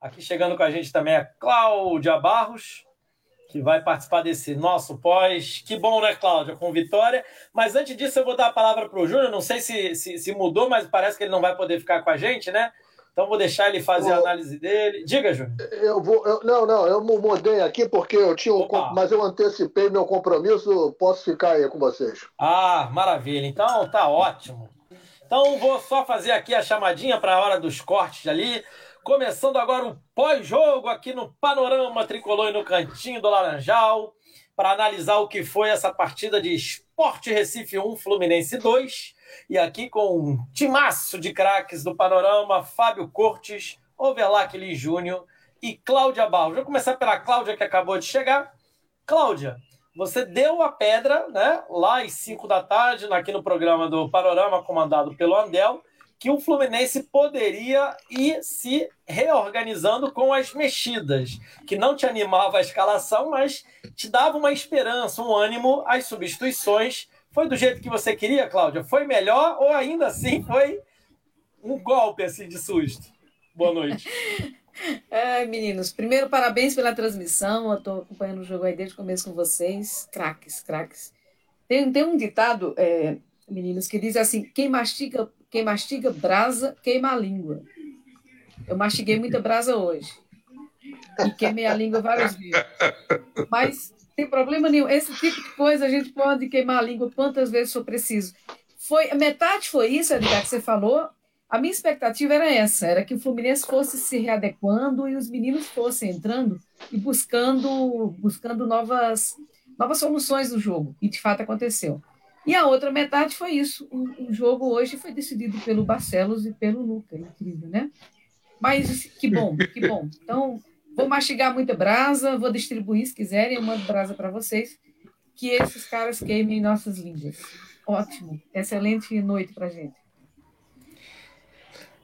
Aqui chegando com a gente também é Cláudia Barros, que vai participar desse nosso pós. Que bom, né, Cláudia, com vitória. Mas antes disso, eu vou dar a palavra para o Júnior. Não sei se, se, se, mudou, mas parece que ele não vai poder ficar com a gente, né? Então vou deixar ele fazer a análise dele. Diga, Júnior. Eu vou. Eu, não, não, eu mudei aqui porque eu tinha um, mas eu antecipei meu compromisso. Posso ficar aí com vocês. Ah, maravilha. Então tá ótimo. Então vou só fazer aqui a chamadinha para a hora dos cortes ali. Começando agora o pós-jogo aqui no Panorama Tricolor e no Cantinho do Laranjal, para analisar o que foi essa partida de Esporte Recife 1, Fluminense 2. E aqui com um timaço de craques do Panorama, Fábio Cortes, Overlac Lee Júnior e Cláudia Barros. Vou começar pela Cláudia, que acabou de chegar. Cláudia, você deu a pedra, né, lá às 5 da tarde, aqui no programa do Panorama, comandado pelo Andel, que o Fluminense poderia ir se reorganizando com as mexidas, que não te animava a escalação, mas te dava uma esperança, um ânimo às substituições. Foi do jeito que você queria, Cláudia? Foi melhor ou ainda assim foi um golpe assim de susto? Boa noite. É, meninos, primeiro parabéns pela transmissão. Eu estou acompanhando o jogo aí desde o começo com vocês. Craques, craques. Tem, tem um ditado, é, meninos, que diz assim: quem mastiga quem mastiga brasa, queima a língua. Eu mastiguei muita brasa hoje. E queimei a língua várias vezes. Mas tem problema nenhum. Esse tipo de coisa a gente pode queimar a língua quantas vezes for preciso. Foi, metade foi isso, Edgar, que você falou. A minha expectativa era essa, era que o Fluminense fosse se readequando e os meninos fossem entrando e buscando, buscando novas, novas soluções no jogo. E de fato aconteceu. E a outra metade foi isso. O, o jogo hoje foi decidido pelo Barcelos e pelo Luca. Incrível, né? Mas que bom, que bom. Então, vou mastigar muita brasa, vou distribuir se quiserem, eu mando brasa para vocês. Que esses caras queimem nossas línguas. Ótimo. Excelente noite para gente.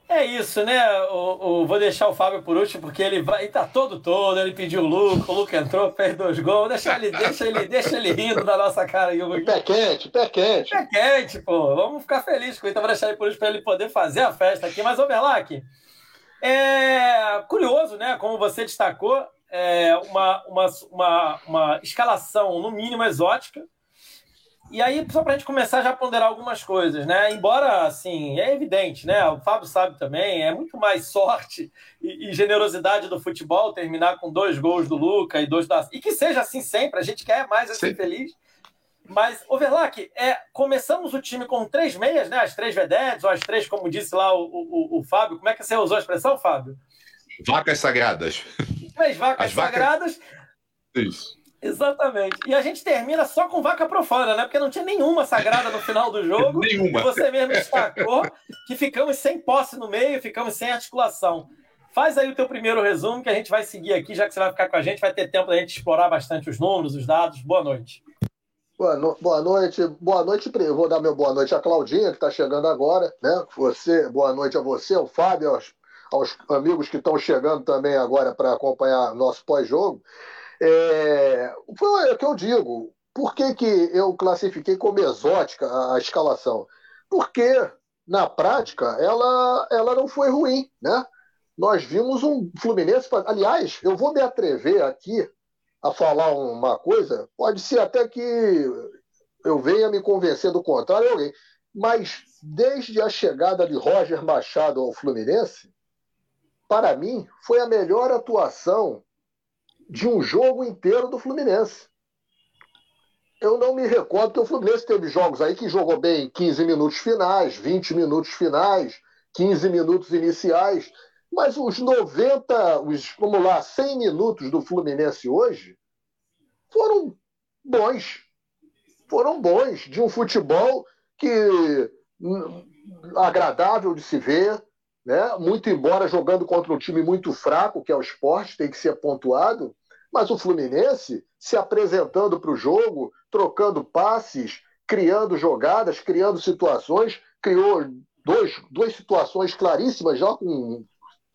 É isso, né? O, o, vou deixar o Fábio por último, porque ele vai. Ele tá todo todo, ele pediu o Luca, o Luca entrou, fez dois gols. Deixa ele, deixa ele, deixa ele rindo da nossa cara aí. Pé quente, pé quente. Pé quente, pô. Vamos ficar felizes com ele. Então vou deixar ele por último para ele poder fazer a festa aqui. Mas, ô Berlac, é curioso, né? Como você destacou, é uma, uma, uma, uma escalação, no mínimo, exótica e aí, só para a gente começar já a ponderar algumas coisas, né? Embora, assim, é evidente, né? O Fábio sabe também, é muito mais sorte e, e generosidade do futebol terminar com dois gols do Luca e dois da. E que seja assim sempre, a gente quer mais, ser feliz. Mas, Overlack, é, começamos o time com três meias, né? As três vedetes, ou as três, como disse lá o, o, o Fábio. Como é que você usou a expressão, Fábio? Vacas sagradas. Três vacas as sagradas. Vacas... Isso. Exatamente. E a gente termina só com vaca profana, né? Porque não tinha nenhuma sagrada no final do jogo. nenhuma. E você mesmo destacou que ficamos sem posse no meio, ficamos sem articulação. Faz aí o teu primeiro resumo que a gente vai seguir aqui, já que você vai ficar com a gente, vai ter tempo da gente explorar bastante os números, os dados. Boa noite. Boa, no... boa noite, boa noite. Eu vou dar meu boa noite à Claudinha, que está chegando agora, né? Você, boa noite a você, ao Fábio, aos, aos amigos que estão chegando também agora para acompanhar nosso pós-jogo. É, foi o que eu digo. Por que, que eu classifiquei como exótica a escalação? Porque, na prática, ela, ela não foi ruim, né? Nós vimos um Fluminense. Aliás, eu vou me atrever aqui a falar uma coisa, pode ser até que eu venha me convencer do contrário, alguém, mas desde a chegada de Roger Machado ao Fluminense, para mim, foi a melhor atuação de um jogo inteiro do Fluminense. Eu não me recordo que o Fluminense teve jogos aí que jogou bem 15 minutos finais, 20 minutos finais, 15 minutos iniciais, mas os 90, os, vamos lá, 100 minutos do Fluminense hoje foram bons. Foram bons, de um futebol que hum, agradável de se ver, né? muito embora jogando contra um time muito fraco, que é o esporte, tem que ser pontuado, mas o Fluminense se apresentando para o jogo, trocando passes, criando jogadas, criando situações, criou dois, duas situações claríssimas já com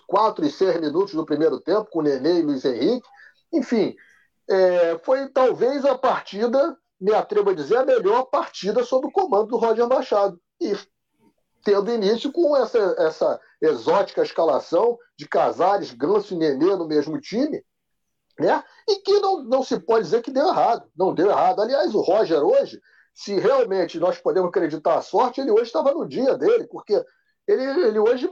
quatro e seis minutos do primeiro tempo, com Nenê e Luiz Henrique. Enfim, é, foi talvez a partida, me atrevo a dizer, a melhor partida sob o comando do Roger Machado. E tendo início com essa, essa, exótica escalação de Casares, Ganso e Nenê no mesmo time, né? E que não, não se pode dizer que deu errado. Não deu errado. Aliás, o Roger hoje, se realmente nós podemos acreditar a sorte, ele hoje estava no dia dele, porque ele, ele hoje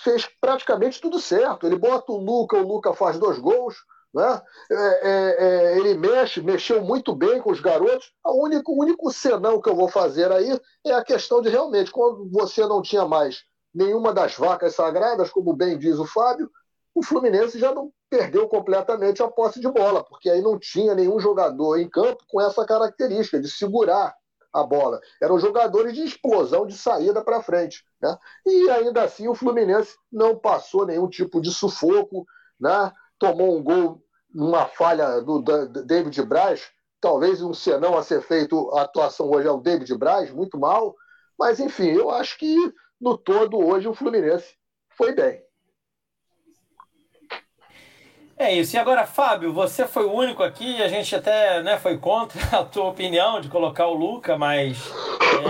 fez praticamente tudo certo. Ele bota o Luca, o Luca faz dois gols, né? É, é, é, ele mexe, mexeu muito bem com os garotos. O único, o único senão que eu vou fazer aí é a questão de realmente, quando você não tinha mais nenhuma das vacas sagradas, como bem diz o Fábio, o Fluminense já não perdeu completamente a posse de bola, porque aí não tinha nenhum jogador em campo com essa característica de segurar a bola. Eram jogadores de explosão, de saída para frente. Né? E ainda assim o Fluminense não passou nenhum tipo de sufoco, né? tomou um gol numa falha do David Braz, talvez um senão a ser feito, a atuação hoje é o David Braz, muito mal, mas enfim, eu acho que no todo hoje o Fluminense foi bem. É isso. E agora, Fábio, você foi o único aqui, a gente até né, foi contra a tua opinião de colocar o Luca, mas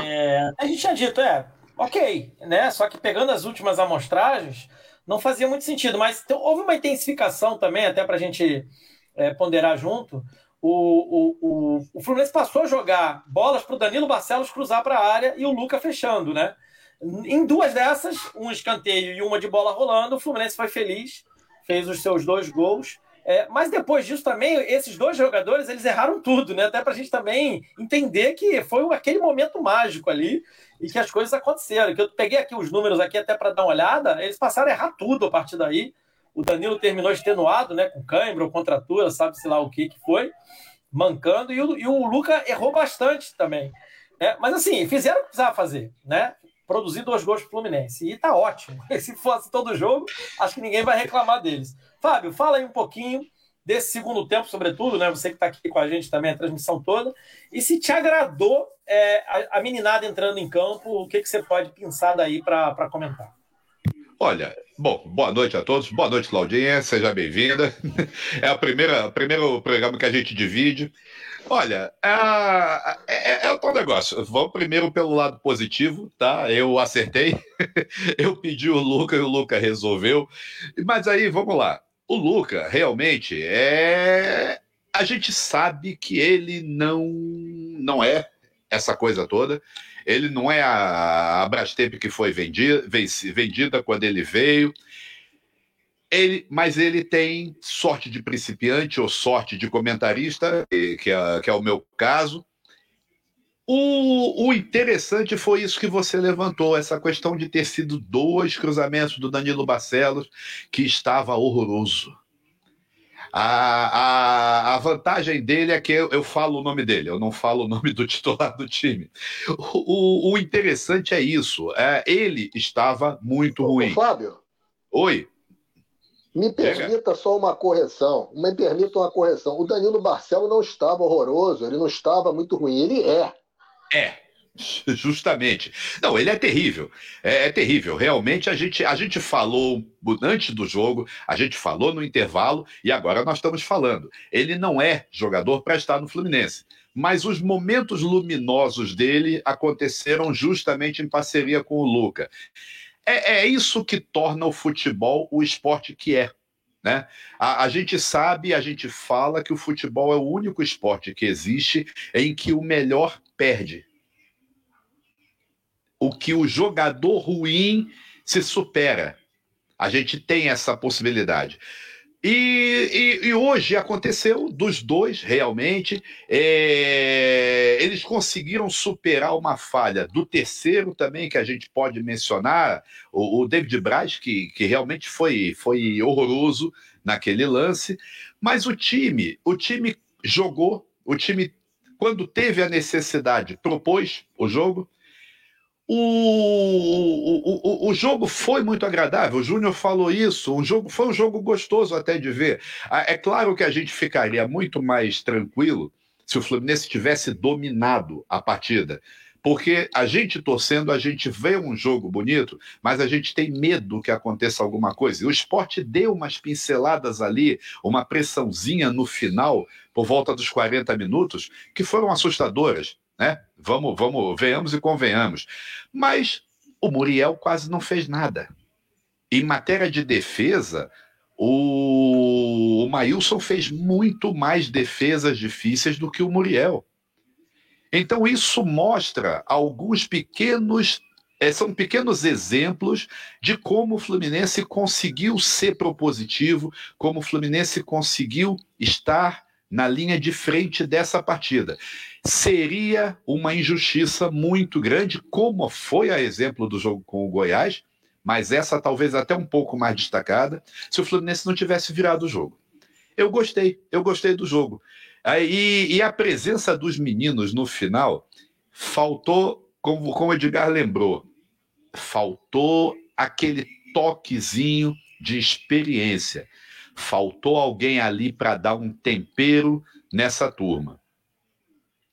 é, a gente tinha dito, é, ok, né? Só que pegando as últimas amostragens, não fazia muito sentido. Mas então, houve uma intensificação também, até para a gente é, ponderar junto. O, o, o, o Fluminense passou a jogar bolas para o Danilo Barcelos cruzar para a área e o Luca fechando, né? Em duas dessas, um escanteio e uma de bola rolando, o Fluminense foi feliz fez os seus dois gols. É, mas depois disso também, esses dois jogadores, eles erraram tudo, né? Até para a gente também entender que foi aquele momento mágico ali e que as coisas aconteceram. Que eu peguei aqui os números aqui até para dar uma olhada, eles passaram a errar tudo a partir daí. O Danilo terminou extenuado, né? Com cãibra ou contratura, sabe-se lá o que, que foi, mancando, e o, e o Luca errou bastante também. É, mas assim, fizeram o que precisava fazer, né? Produzir dois gols pro Fluminense. E tá ótimo. Se fosse todo jogo, acho que ninguém vai reclamar deles. Fábio, fala aí um pouquinho desse segundo tempo, sobretudo, né? Você que está aqui com a gente também, a transmissão toda. E se te agradou é, a, a, meninada entrando em campo, o que, que você pode pensar daí para comentar? Olha, bom, boa noite a todos. Boa noite, Claudinha. Seja bem-vinda. É a primeira, o primeiro programa que a gente divide. Olha, é, é, é o tal negócio. Vamos primeiro pelo lado positivo, tá? Eu acertei, eu pedi o Luca e o Luca resolveu. Mas aí, vamos lá. O Luca, realmente, é. A gente sabe que ele não, não é essa coisa toda. Ele não é a, a Brastemp que foi vendida, vendida quando ele veio. Ele, mas ele tem sorte de principiante ou sorte de comentarista, que é, que é o meu caso. O, o, interessante foi isso que você levantou, essa questão de ter sido dois cruzamentos do Danilo Barcelos, que estava horroroso. A, a, a vantagem dele é que eu, eu, falo o nome dele, eu não falo o nome do titular do time. O, o, o interessante é isso, é, ele estava muito ruim. Ô, Fábio? Oi. Me permita só uma correção. Me permita uma correção. O Danilo Barcelo não estava horroroso, ele não estava muito ruim. Ele é. É, justamente. Não, ele é terrível. É, é, terrível. Realmente, a gente, a gente falou antes do jogo, a gente falou no intervalo e agora nós estamos falando. Ele não é jogador para estar no Fluminense. Mas os momentos luminosos dele aconteceram justamente em parceria com o Luca. É, é isso que torna o futebol o esporte que é. Né? A, a, gente sabe, a gente fala que o futebol é o único esporte que existe em que o melhor perde. O que o jogador ruim se supera. A gente tem essa possibilidade. E, e, e, hoje aconteceu dos dois, realmente. É, eles conseguiram superar uma falha do terceiro também, que a gente pode mencionar, o, o David Braz, que, que realmente foi, foi horroroso naquele lance. Mas o time, o time jogou, o time, quando teve a necessidade, propôs o jogo. O, o, o, jogo foi muito agradável, o Júnior falou isso. O jogo foi um jogo gostoso até de ver. Ah, é claro que a gente ficaria muito mais tranquilo se o Fluminense tivesse dominado a partida. Porque a gente torcendo, a gente vê um jogo bonito, mas a gente tem medo que aconteça alguma coisa. E o esporte deu umas pinceladas ali, uma pressãozinha no final, por volta dos 40 minutos, que foram assustadoras né? Vamos, vamos, venhamos e convenhamos. Mas o Muriel quase não fez nada. em matéria de defesa, o, o Maílson fez muito mais defesas difíceis do que o Muriel. Então, isso mostra alguns pequenos. É, são pequenos exemplos de como o Fluminense conseguiu ser propositivo, como o Fluminense conseguiu estar na linha de frente dessa partida. Seria uma injustiça muito grande, como foi a exemplo do jogo com o Goiás, mas essa talvez até um pouco mais destacada, se o Fluminense não tivesse virado o jogo. Eu gostei, eu gostei do jogo. E, a presença dos meninos no final faltou, como, como o Edgar lembrou, faltou aquele toquezinho de experiência. Faltou alguém ali para dar um tempero nessa turma.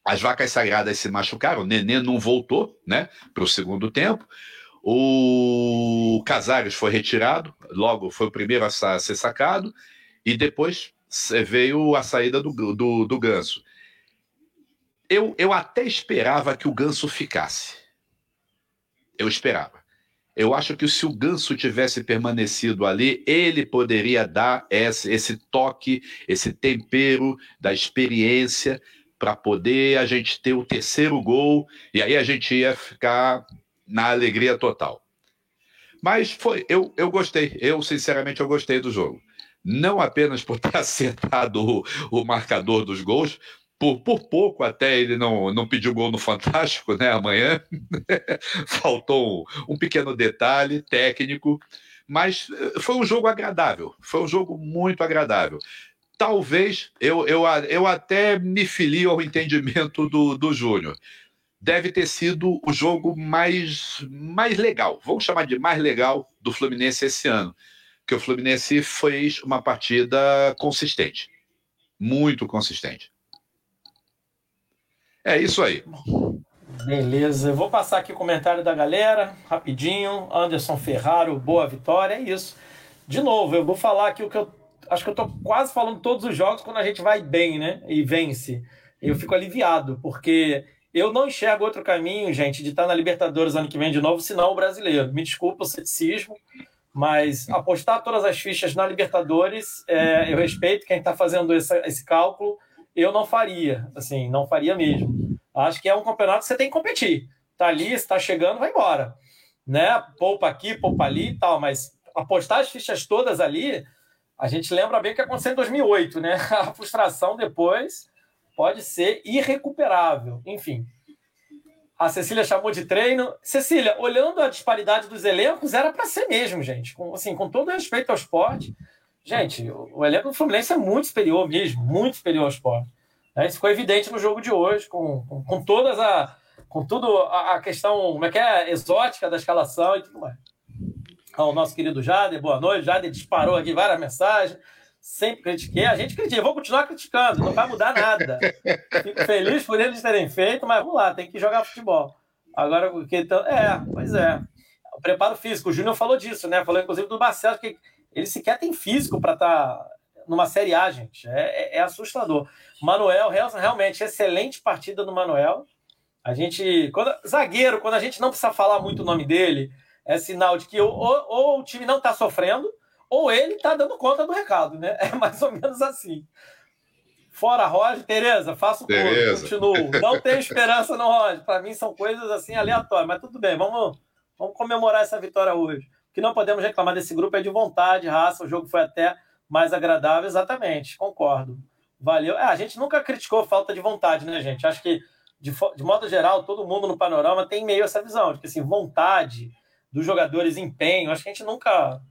As vacas sagradas se machucaram, o Nenê não voltou né, para o segundo tempo. O Casares foi retirado, logo foi o primeiro a ser sacado, e depois veio a saída do, do, do Ganso. Eu, eu até esperava que o Ganso ficasse. Eu esperava. Eu acho que se o Ganso tivesse permanecido ali, ele poderia dar esse, esse toque, esse tempero da experiência para poder a gente ter o terceiro gol e aí a gente ia ficar na alegria total. Mas foi, eu, eu gostei, eu sinceramente eu gostei do jogo. Não apenas por ter acertado o, o marcador dos gols, por, por pouco até ele não, não pediu gol no Fantástico, né? Amanhã faltou um, um pequeno detalhe técnico, mas eh, foi um jogo agradável, foi um jogo muito agradável talvez eu, eu, eu até me filio ao entendimento do, do Júnior deve ter sido o jogo mais, mais legal, vamos chamar de mais legal do Fluminense esse ano. Que o Fluminense fez uma partida consistente. Muito consistente. É isso aí. Beleza, eu vou passar aqui o comentário da galera, rapidinho. Anderson Ferraro, boa vitória, é isso. De novo, eu vou falar aqui o que eu. Acho que eu tô quase falando todos os jogos quando a gente vai bem, né? E vence. Eu fico aliviado, porque eu não enxergo outro caminho, gente, de estar na Libertadores ano que vem de novo, senão o brasileiro. Me desculpa o ceticismo, mas apostar todas as fichas na Libertadores, é, eu respeito quem está fazendo esse, esse cálculo, eu não faria, assim, não faria mesmo. Acho que é um campeonato que você tem que competir. Tá ali, está chegando, vai embora. Né? Poupa aqui, poupa ali e tal, mas apostar as fichas todas ali, a gente lembra bem o que aconteceu em 2008, né? A frustração depois pode ser irrecuperável. Enfim. A Cecília chamou de treino. Cecília, olhando a disparidade dos elencos, era para ser mesmo, gente. Com, assim, com todo respeito ao esporte. Gente, o elenco do Fluminense é muito superior mesmo, muito superior ao esporte. Né? Isso ficou evidente no jogo de hoje, com, com, com todas a. com tudo a, a, questão, como é que é, exótica da escalação e tudo mais. Ao nosso querido Jader, boa noite. Jader disparou aqui várias mensagens sempre critiquei, a gente critica, vou continuar criticando, não vai mudar nada. Fico feliz por eles terem feito, mas vamos lá, tem que jogar futebol. Agora, porque então, é, pois é. O preparo físico, o Júnior falou disso, né? Falou inclusive do Marcelo, que ele sequer tem físico para estar tá numa Série A, gente. É, é, é assustador. Manuel, realmente, excelente partida do Manuel. A gente, quando, zagueiro, quando a gente não precisa falar muito o nome dele, é sinal de que ou, ou, ou o time não está sofrendo, ou ele está dando conta do recado, né? É mais ou menos assim. Fora Roger, Tereza, faço tudo, continuo. Não tenho esperança no Roger. Para mim são coisas assim aleatórias, mas tudo bem, vamos, vamos comemorar essa vitória hoje. Que não podemos reclamar desse grupo é de vontade, raça. O jogo foi até mais agradável, exatamente, concordo. Valeu. É, a gente nunca criticou falta de vontade, né, gente? Acho que, de, de modo geral, todo mundo no panorama tem meio essa visão, de que assim, vontade dos jogadores, empenho. Acho que a gente nunca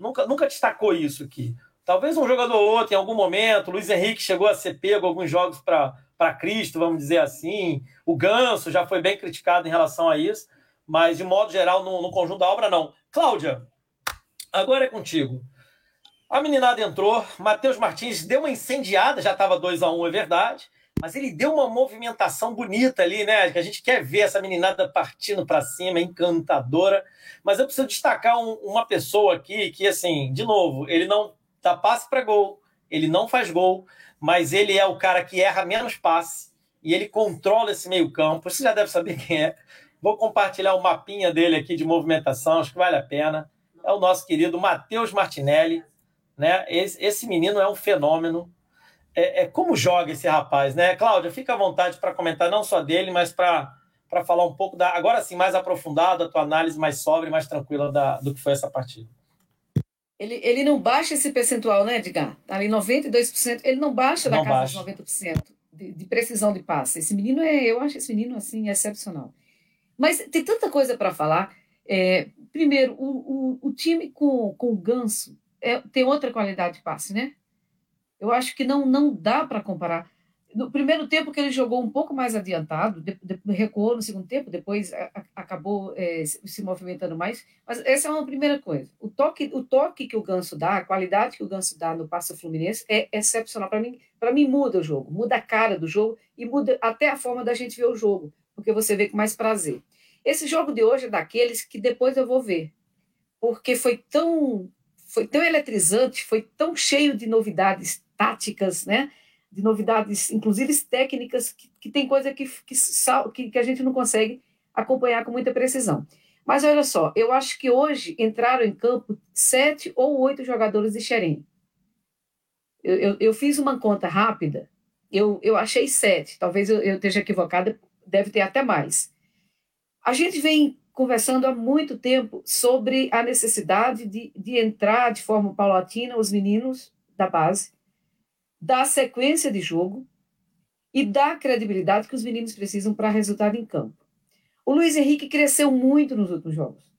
Nunca, nunca destacou isso aqui. Talvez um jogador ou outro, em algum momento, Luiz Henrique chegou a ser pego alguns jogos para Cristo, vamos dizer assim. O Ganso já foi bem criticado em relação a isso, mas de modo geral, no, no conjunto da obra, não. Cláudia, agora é contigo. A meninada entrou, Matheus Martins deu uma incendiada, já estava 2 a 1 um, é verdade, mas ele deu uma movimentação bonita ali, né? Que a gente quer ver essa meninada partindo para cima, encantadora. Mas eu preciso destacar um, uma pessoa aqui que, assim, de novo, ele não dá passe para gol, ele não faz gol, mas ele é o cara que erra menos passe e ele controla esse meio-campo. Você já deve saber quem é. Vou compartilhar o mapinha dele aqui de movimentação, acho que vale a pena. é o nosso querido Matheus Martinelli. Né? Esse, esse menino é um fenômeno. É, é, como joga esse rapaz, né? Cláudia, fica à vontade para comentar não só dele, mas para falar um pouco da. Agora sim, mais aprofundada, a tua análise mais sóbria, mais tranquila da, do que foi essa partida. Ele, ele não baixa esse percentual, né, Edgar? Tá ali 92%, ele não baixa da casa baixa. dos 90% de, de, precisão de passe. Esse menino é, eu acho esse menino assim excepcional. Mas tem tanta coisa para falar. É, primeiro, o, o, o, time com, com o Ganso é, tem outra qualidade de passe, né? Eu acho que não, não dá para comparar. No primeiro tempo que ele jogou um pouco mais adiantado, de, de, recuou no segundo tempo, depois a, a, acabou é, se, movimentando mais. Mas essa é uma primeira coisa. O toque, o toque que o Ganso dá, a qualidade que o Ganso dá no passe fluminense é excepcional. Para mim, para mim muda o jogo, muda a cara do jogo e muda até a forma da gente ver o jogo, porque você vê com mais prazer. Esse jogo de hoje é daqueles que depois eu vou ver, porque foi tão foi tão eletrizante, foi tão cheio de novidades táticas, né? de novidades, inclusive técnicas, que, que tem coisa que, que, que a gente não consegue acompanhar com muita precisão. Mas olha só, eu acho que hoje entraram em campo sete ou oito jogadores de Xerém. Eu, eu, eu, fiz uma conta rápida, eu, eu achei sete, talvez eu, eu esteja equivocada, deve ter até mais. A gente vem conversando há muito tempo sobre a necessidade de, de entrar de forma paulatina os meninos da base, da sequência de jogo e da credibilidade que os meninos precisam para resultado em campo. O Luiz Henrique cresceu muito nos últimos jogos.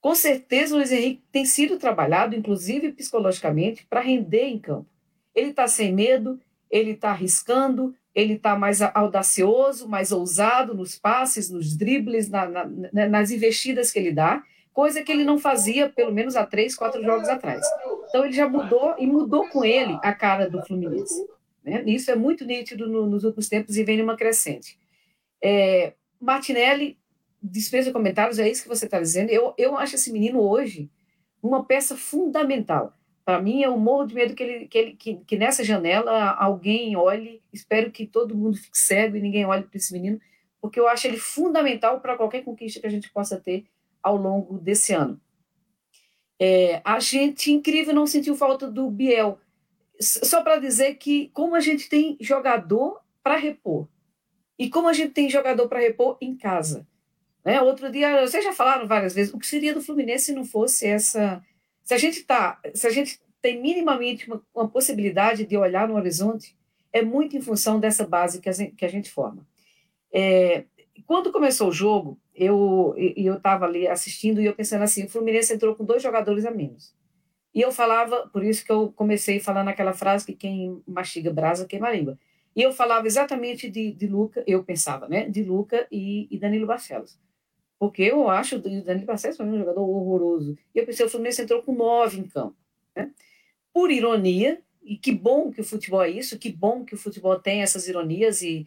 Com certeza, o Luiz Henrique tem sido trabalhado, inclusive psicologicamente, para render em campo. Ele está sem medo, ele está arriscando, ele está mais audacioso, mais ousado nos passes, nos dribles, na, na, né, nas investidas que ele dá, coisa que ele não fazia pelo menos há três, quatro jogos atrás. Então ele já mudou e mudou com ele a cara do Fluminense. Né? Isso é muito nítido no, nos últimos tempos e vem numa crescente. É, Martinelli dispensa comentários, é isso que você está dizendo. Eu, eu acho esse menino hoje uma peça fundamental. Para mim, eu morro de medo que, ele, que, ele, que, que nessa janela alguém olhe, espero que todo mundo fique cego e ninguém olhe para esse menino, porque eu acho ele fundamental para qualquer conquista que a gente possa ter ao longo desse ano. É, a gente, incrível, não sentiu falta do Biel. Só para dizer que, como a gente tem jogador para repor, e como a gente tem jogador para repor em casa. Né? Outro dia, vocês já falaram várias vezes, o que seria do Fluminense se não fosse essa. Se a gente, tá, se a gente tem minimamente uma, uma possibilidade de olhar no horizonte, é muito em função dessa base que a gente, que a gente forma. É, quando começou o jogo, eu eu estava ali assistindo e eu pensando assim, o Fluminense entrou com dois jogadores a menos. E eu falava, por isso que eu comecei falando aquela frase que quem mastiga brasa queima a língua. E eu falava exatamente de, de Luca, eu pensava, né, de Luca e, e Danilo Barcelos. Porque eu acho o Danilo Barcelos um jogador horroroso. E eu pensei, o Fluminense entrou com nove em campo. Né? Por ironia, e que bom que o futebol é isso, que bom que o futebol tem essas ironias e,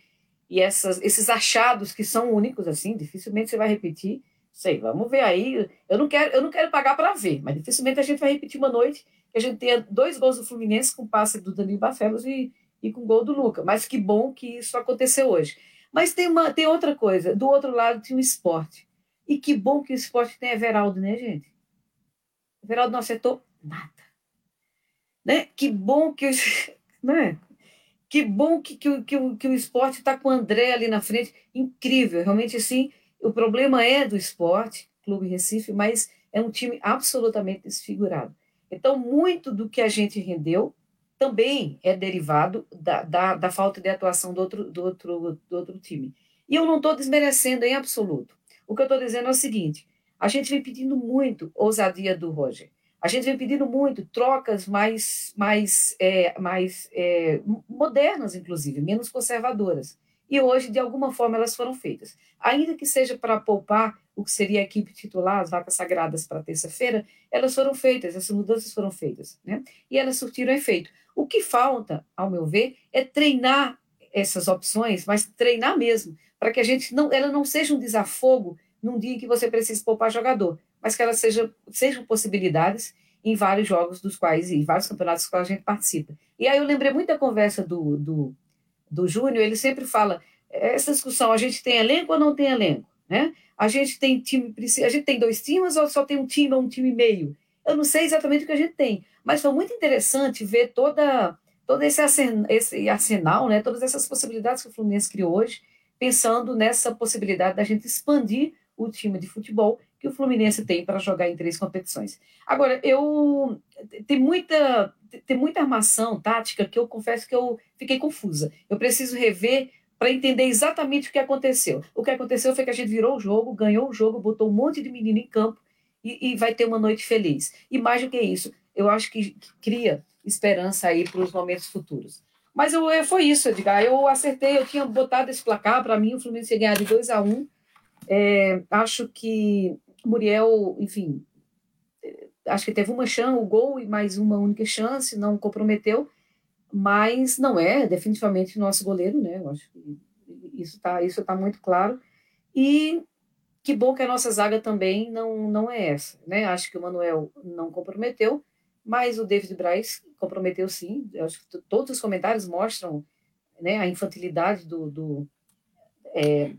e essas, esses achados que são únicos, assim, dificilmente você vai repetir. Sei, vamos ver aí. Eu não quero, eu não quero pagar para ver, mas dificilmente a gente vai repetir uma noite que a gente tenha dois gols do Fluminense com passe do Danilo Barcelos e, e com gol do Luca. Mas que bom que isso aconteceu hoje. Mas tem, uma, tem outra coisa. Do outro lado tem o esporte. E que bom que o esporte tem Everaldo, né, gente? Everaldo não acertou nada. Né? Que bom que. Né? Que bom que, que, que, que o esporte está com o André ali na frente. Incrível, realmente assim. O problema é do esporte, Clube Recife, mas é um time absolutamente desfigurado. Então, muito do que a gente rendeu também é derivado da, da, da falta de atuação do outro, do, outro, do outro time. E eu não estou desmerecendo em absoluto. O que eu estou dizendo é o seguinte: a gente vem pedindo muito ousadia do Roger. A gente vem pedindo muito trocas mais, mais, é, mais é, modernas, inclusive, menos conservadoras. E hoje, de alguma forma, elas foram feitas. Ainda que seja para poupar o que seria a equipe titular, as vacas sagradas para terça-feira, elas foram feitas, essas mudanças foram feitas. Né? E elas surtiram efeito. O que falta, ao meu ver, é treinar essas opções, mas treinar mesmo, para que a gente não, ela não seja um desafogo num dia em que você precisa poupar jogador, mas que elas sejam, sejam possibilidades em vários jogos dos quais, e vários campeonatos quais a gente participa. E aí eu lembrei muito da conversa do, do, do Júnior, ele sempre fala, essa discussão, a gente tem elenco ou não tem elenco? Né? A gente tem time, a gente tem dois times ou só tem um time ou um time e meio? Eu não sei exatamente o que a gente tem, mas foi muito interessante ver toda todo esse arsenal, né, todas essas possibilidades que o Fluminense criou hoje, pensando nessa possibilidade da gente expandir o time de futebol que o Fluminense tem para jogar em três competições. Agora, eu tem muita tem muita armação tática que eu confesso que eu fiquei confusa. Eu preciso rever para entender exatamente o que aconteceu. O que aconteceu foi que a gente virou o jogo, ganhou o jogo, botou um monte de menino em campo e, e vai ter uma noite feliz. E mais do que isso, eu acho que cria esperança aí para os momentos futuros. Mas eu, foi isso, Edgar. Eu acertei, eu tinha botado esse placar, para mim o Fluminense ia ganhar de 2 a 1 um. é, Acho que Muriel, enfim, acho que teve uma chance, o gol e mais uma única chance, não comprometeu, mas não é definitivamente nosso goleiro, né? Eu acho que isso está isso tá muito claro. E que bom que a nossa zaga também não, não é essa, né? Acho que o Manuel não comprometeu, mas o David Braz comprometeu sim. Eu acho que todos os comentários mostram né, a infantilidade do. do é,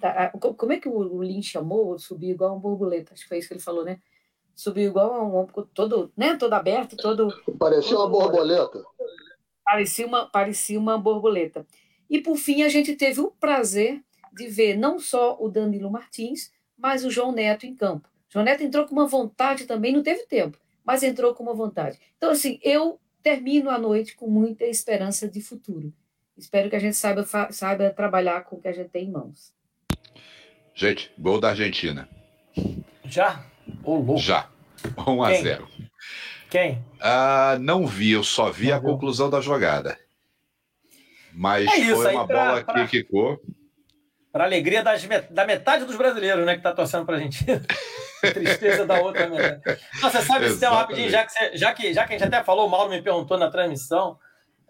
da, como é que o Lin chamou? Subir igual um borboleta, acho que foi isso que ele falou, né? Subiu igual um todo, né, todo aberto, todo. Parecia todo, uma borboleta. Parecia uma, parecia uma borboleta. E por fim, a gente teve o prazer de ver não só o Danilo Martins, mas o João Neto em campo. João Neto entrou com uma vontade também, não teve tempo, mas entrou com uma vontade. Então, assim, eu termino a noite com muita esperança de futuro. Espero que a gente saiba, saiba trabalhar com o que a gente tem em mãos. Gente, gol da Argentina. Já? Oh, Já. 1 a Quem? 0. Quem? Ah, não vi, eu só vi Não a viu. conclusão da jogada. Mas É isso, foi uma pra- bola pra- que quicou. Para alegria das da metade dos brasileiros, né, que tá torcendo pra Argentina. Tristeza da outra metade. Nossa, você sabe esse tema rapidinho, já que, você- já, que, já que a gente até falou, o Mauro me perguntou na transmissão.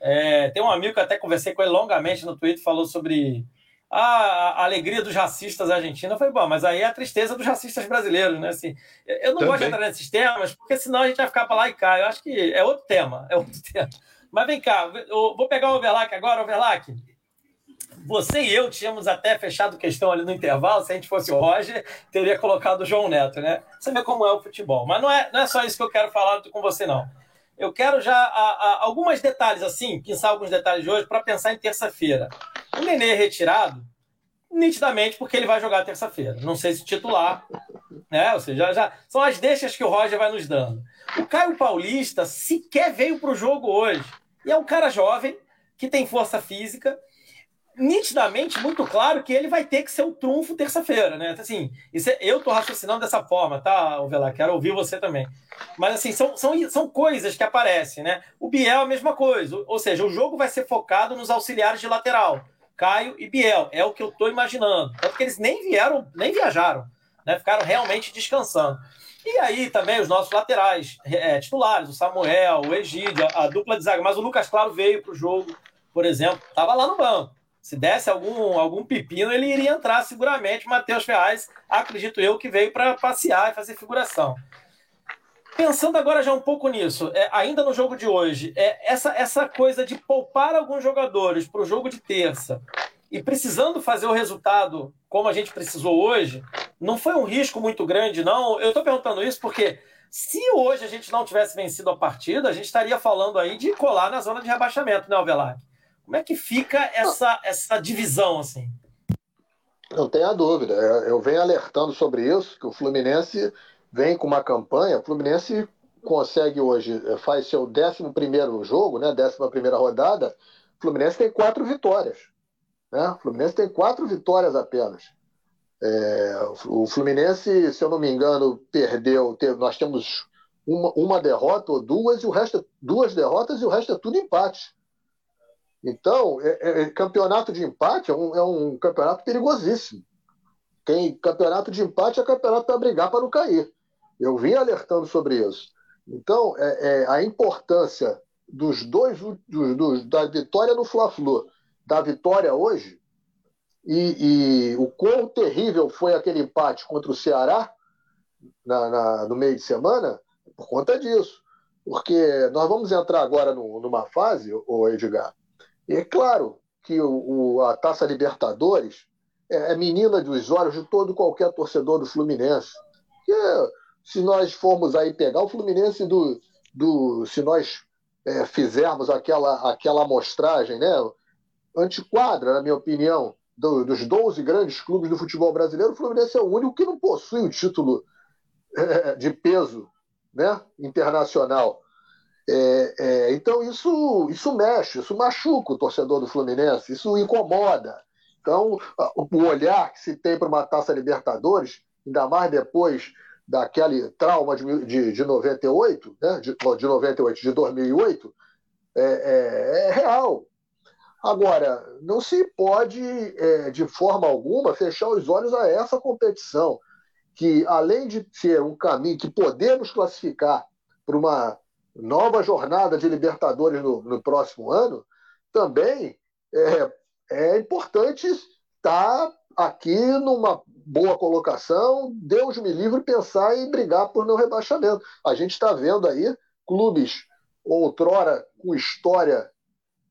é, tem um amigo que eu até conversei com ele longamente no Twitter, falou sobre ah, a alegria dos racistas argentinos. Eu falei, bom, mas aí é a tristeza dos racistas brasileiros, né? Assim, eu não gosto de Também. entrar nesses temas, porque senão a gente vai ficar para lá e cá. Eu acho que é outro tema, é outro tema. Mas vem cá, eu vou pegar o Overlack agora, Overlack. Você e eu tínhamos até fechado questão ali no intervalo. Se a gente fosse o Roger, teria colocado o João Neto, né? Você vê como é o futebol. Mas não é, não é só isso que eu quero falar com você, não. Eu quero já a, a, alguns detalhes, assim, pensar alguns detalhes de hoje para pensar em terça-feira. O Nenê retirado, nitidamente, porque ele vai jogar terça-feira. Não sei se titular, né? Ou seja, já, já são as deixas que o Roger vai nos dando. O Caio Paulista sequer veio para o jogo hoje. E é um cara jovem, que tem força física, nitidamente muito claro que ele vai ter que ser o trunfo terça-feira, né? Assim, isso é- eu tô raciocinando dessa forma, tá, Velar? Quero ouvir você também. Mas assim, são, são, são coisas que aparecem, né? O Biel é a mesma coisa, ou- seja, o jogo vai ser focado nos auxiliares de lateral, Caio e Biel, é o que eu tô imaginando. Tanto que eles nem vieram, nem viajaram, né? Ficaram realmente descansando. E aí também os nossos laterais é, titulares, o Samuel, o Egídio, a, a dupla de zaga, mas o Lucas Claro veio pro jogo, por exemplo, estava lá no banco. Se desse algum, algum pepino, ele iria entrar seguramente. Matheus Ferraz, acredito eu, que veio para passear e fazer figuração. Pensando agora já um pouco nisso, é, ainda no jogo de hoje, é, essa, essa coisa de poupar alguns jogadores para o jogo de terça e precisando fazer o resultado como a gente precisou hoje, não foi um risco muito grande, não. Eu estou perguntando isso porque se hoje a gente não tivesse vencido a partida, a gente estaria falando aí de colar na zona de rebaixamento, né, Alvelar? Como é que fica essa, essa divisão, assim? Não tenha dúvida. Eu venho alertando sobre isso, que o Fluminense vem com uma campanha. O Fluminense consegue hoje, eh, faz seu 11 primeiro jogo, né? 11 primeira rodada. O Fluminense tem quatro vitórias. Né? O Fluminense tem quatro vitórias apenas. É, o Fluminense, se eu não me engano, perdeu. teve- nós temos uma, uma derrota ou duas, e o resto, duas derrotas e o resto é tudo empate. Então, é- é- campeonato de empate é um, é um campeonato perigosíssimo. Tem campeonato de empate é campeonato para brigar para não cair. Eu vim alertando sobre isso. Então, é, é, a importância dos dois dos, dos- da vitória no Fla-Flu, da vitória hoje, e, e o quão terrível foi aquele empate contra o Ceará na- na- no meio de semana, por conta disso. Porque nós vamos entrar agora no- numa fase, o Edgar, é claro que o, o- a Taça Libertadores é, é menina dos olhos de todo qualquer torcedor do Fluminense. Porque se nós formos aí pegar o Fluminense do. do se nós é, fizermos aquela, aquela amostragem, né? Antiquadra, na minha opinião, do, dos 12 grandes clubes do futebol brasileiro, o Fluminense é o único que não possui o título é, de peso né, internacional. É, é, então isso, isso mexe, isso machuca o torcedor do Fluminense, isso incomoda. Então, o olhar que se tem para uma taça Libertadores, ainda mais depois daquele trauma de, de, de 98, né, de, de 98, de 2008, é, é, é real. Agora, não se pode, é, de forma alguma, fechar os olhos a essa competição, que além de ser um caminho que podemos classificar para uma nova jornada de Libertadores no, no próximo ano, também é, é importante estar aqui numa boa colocação, Deus me livre pensar em brigar por não rebaixamento. A gente está vendo aí clubes outrora com história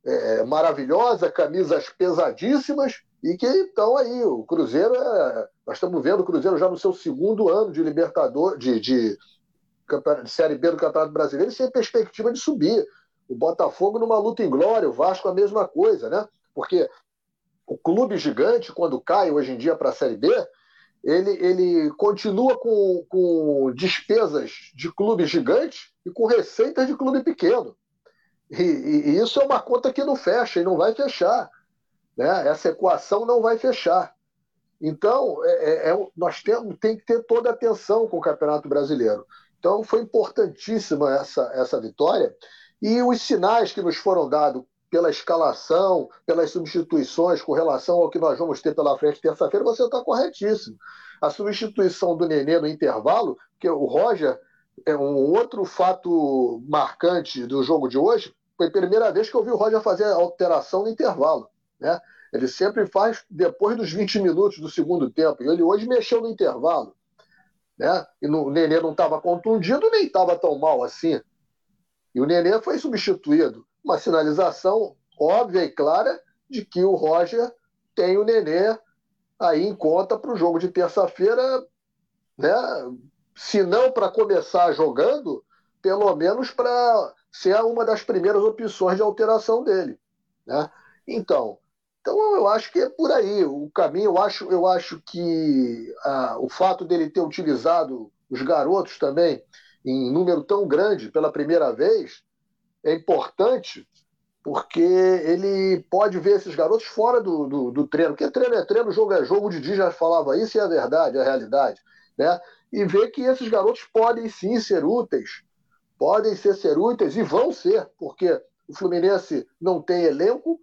é, maravilhosa, camisas pesadíssimas, e que estão aí. O Cruzeiro, é, nós estamos vendo o Cruzeiro já no seu segundo ano de Libertador, de, de de Série B do Campeonato Brasileiro sem perspectiva de subir. O Botafogo numa luta em glória, o Vasco a mesma coisa, né? Porque o clube gigante, quando cai hoje em dia para a Série B, ele, ele continua com, com despesas de clube gigante e com receitas de clube pequeno. E, e, e, isso é uma conta que não fecha e não vai fechar. Né? Essa equação não vai fechar. Então, é, é, é nós temos, tem que ter toda a atenção com o Campeonato Brasileiro. Então foi importantíssima essa, essa vitória. E os sinais que nos foram dados pela escalação, pelas substituições com relação ao que nós vamos ter pela frente terça-feira, você está corretíssimo. A substituição do Nenê no intervalo, que o Roger é um outro fato marcante do jogo de hoje, foi a primeira vez que eu vi o Roger fazer alteração no intervalo. Né? Ele sempre faz depois dos 20 minutos do segundo tempo, e ele hoje mexeu no intervalo né? E no, o Nenê não estava contundido nem estava tão mal assim. E o Nenê foi substituído. Uma sinalização óbvia e clara de que o Roger tem o Nenê aí em conta para o jogo de terça-feira, né? se não para começar jogando, pelo menos para ser uma das primeiras opções de alteração dele. Né? Então, então eu acho que é por aí o caminho. Eu acho, eu acho que ah, o fato dele ter utilizado os garotos também em número tão grande pela primeira vez é importante porque ele pode ver esses garotos fora do, do, do treino. Porque treino é treino, jogo é jogo. O Didi já falava isso e é verdade, é a realidade. Né? E ver que esses garotos podem sim ser úteis, podem ser, ser úteis e vão ser, porque o Fluminense não tem elenco,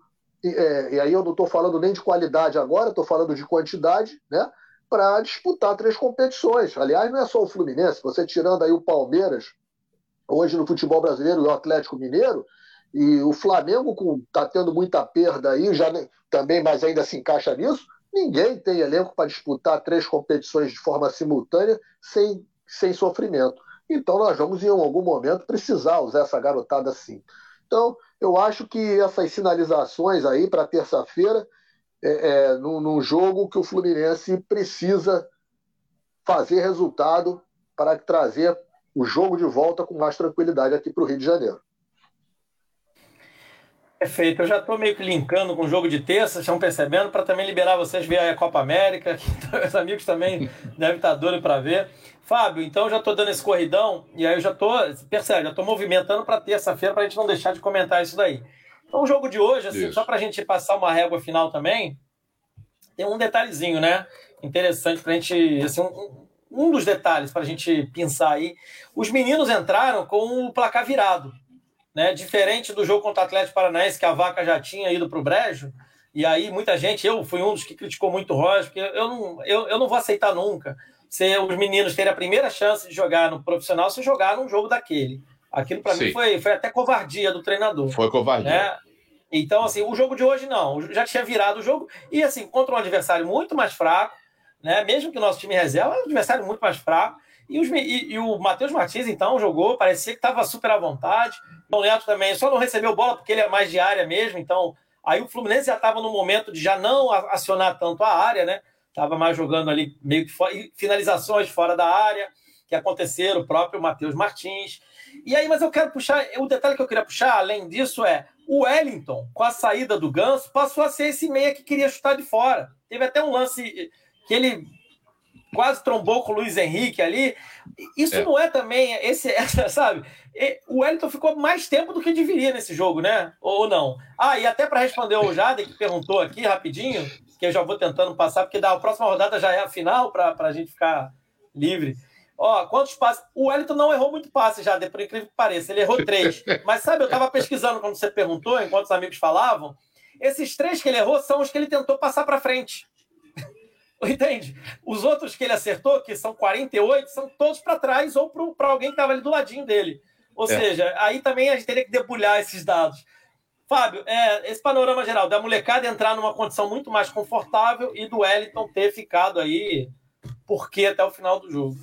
é, e aí eu não estou falando nem de qualidade agora, estou falando de quantidade, né? Para disputar três competições. Aliás, não é só o Fluminense, você tirando aí o Palmeiras, hoje no futebol brasileiro, e o Atlético Mineiro, e o Flamengo está tendo muita perda aí, já também, mas ainda se encaixa nisso. Ninguém tem elenco para disputar três competições de forma simultânea sem, sem sofrimento. Então nós vamos, em algum momento, precisar usar essa garotada assim. Então, eu acho que essas sinalizações aí para terça-feira, é, é, num, num jogo que o Fluminense precisa fazer resultado para trazer o jogo de volta com mais tranquilidade aqui para o Rio de Janeiro. Perfeito, eu já estou meio que linkando com o jogo de terça, estão percebendo, para também liberar vocês ver a Copa América, que os amigos também devem estar doidos para ver. Fábio, então já estou dando esse corridão, e aí eu já estou, percebe, já estou movimentando para terça-feira, para a gente não deixar de comentar isso daí. Então o jogo de hoje, assim, só para a gente passar uma régua final também, tem um detalhezinho, né? Interessante para a gente, assim, um, um dos detalhes para a gente pensar aí. Os meninos entraram com o placar virado né? Diferente do jogo contra o Atlético Paranaense, que a vaca já tinha ido para o brejo, e aí muita gente, eu fui um dos que criticou muito o Roger, porque eu não, eu, eu não vou aceitar nunca se os meninos terem a primeira chance de jogar no profissional se jogar num jogo daquele. Aquilo para mim foi, foi até covardia do treinador. Foi covardia. Né? Então, assim, o jogo de hoje não. Já tinha virado o jogo. E, assim, contra um adversário muito mais fraco, né? Mesmo que o nosso time reserva, é um adversário muito mais fraco. E, os, e, e o Matheus Martins, então, jogou, parecia que estava super à vontade. O Neto também só não recebeu bola porque ele é mais de área mesmo, então Aí o Fluminense já estava no momento de já não acionar tanto a área, né? Estava mais jogando ali meio que fora, finalizações fora da área que aconteceram, o próprio Matheus Martins. E aí, mas eu quero puxar, o detalhe que eu queria puxar, além disso, é o Wellington, com a saída do Ganso, passou a ser esse meia que queria chutar de fora. Teve até um lance que ele quase trombou com o Luiz Henrique ali. Isso é. não é também esse, essa, sabe? O Wellington ficou mais tempo do que deveria nesse jogo, né? Ou não? Ah, e até para responder o Jade, que perguntou aqui rapidinho, que eu já vou tentando passar, porque da próxima rodada já é a final, para a gente ficar livre. Ó, quantos passes? O Wellington não errou muito passe já, por incrível que pareça. Ele errou três. Mas sabe, eu estava pesquisando quando você perguntou, enquanto os amigos falavam. Esses três que ele errou são os que ele tentou passar para frente. Entende? Os outros que ele acertou, que são 48, são todos para trás ou para alguém que estava ali do ladinho dele. Ou é. seja, aí também a gente teria que debulhar esses dados. Fábio, é, esse panorama geral da molecada entrar numa condição muito mais confortável e do Wellington ter ficado aí porque até o final do jogo.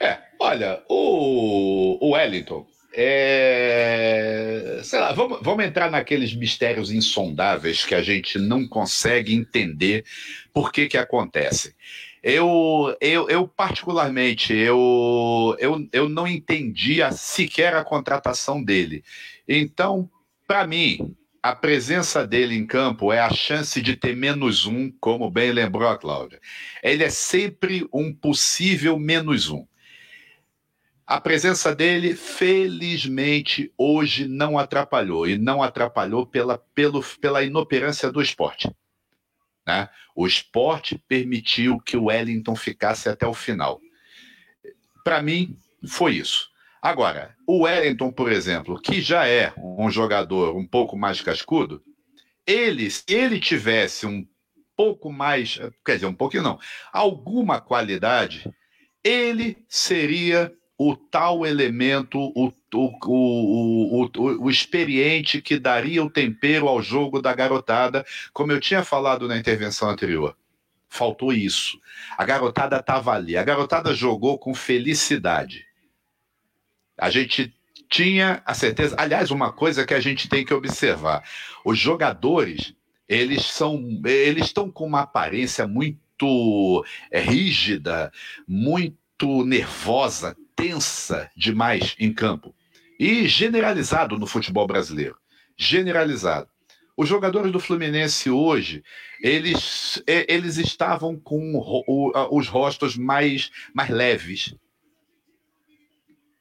É, olha, o, o Wellington, é, sei lá, vamos, vamos entrar naqueles mistérios insondáveis que a gente não consegue entender por que que acontece. Eu, eu, eu particularmente, eu, eu, eu não entendia sequer a contratação dele. Então, para mim, a presença dele em campo é a chance de ter menos um, como bem lembrou a Cláudia. Ele é sempre um possível menos um. A presença dele, felizmente, hoje não atrapalhou, e não atrapalhou pela, pelo, pela inoperância do esporte. Né? O esporte permitiu que o Wellington ficasse até o final. Para mim, foi isso. Agora, o Wellington, por exemplo, que já é um jogador um pouco mais cascudo, ele, se ele tivesse um pouco mais, quer dizer, um pouquinho não, alguma qualidade, ele seria o tal elemento, o, o, o, o, experiente que daria o tempero ao jogo da garotada, como eu tinha falado na intervenção anterior. Faltou isso. A garotada estava ali. A garotada jogou com felicidade. A gente tinha a certeza. Aliás, uma coisa que a gente tem que observar: os jogadores eles são, eles estão com uma aparência muito é, rígida, muito nervosa, tensa demais em campo. E generalizado no futebol brasileiro. Generalizado. Os jogadores do Fluminense hoje, eles, eles estavam com os rostos mais, mais leves.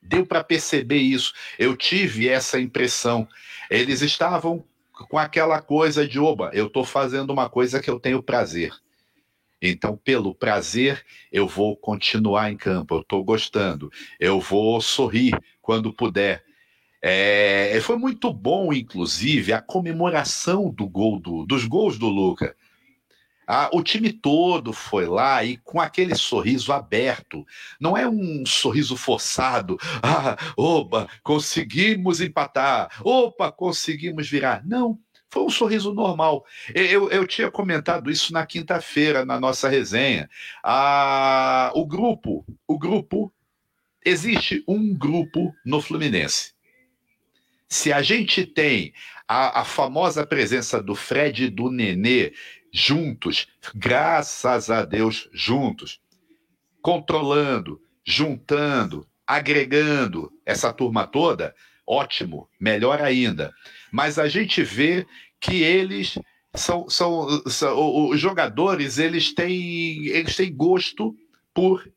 Deu para perceber isso. Eu tive essa impressão. Eles estavam com aquela coisa de, oba, eu estou fazendo uma coisa que eu tenho prazer. Então, pelo prazer, eu vou continuar em campo. Eu estou gostando. Eu vou sorrir quando puder. É, foi muito bom, inclusive, a comemoração do gol do, dos gols do Luca. O time todo foi lá e com aquele sorriso aberto. Não é um sorriso forçado. Ah, opa, conseguimos empatar. Opa, conseguimos virar. Não, foi um sorriso normal. Eu, eu tinha comentado isso na quinta-feira, na nossa resenha. Ah, o grupo, o grupo, existe um grupo no Fluminense. Se a gente tem a, a famosa presença do Fred e do Nenê juntos, graças a Deus, juntos, controlando, juntando, agregando essa turma toda, ótimo, melhor ainda. Mas a gente vê que eles são, são, são os jogadores, eles têm, eles têm gosto por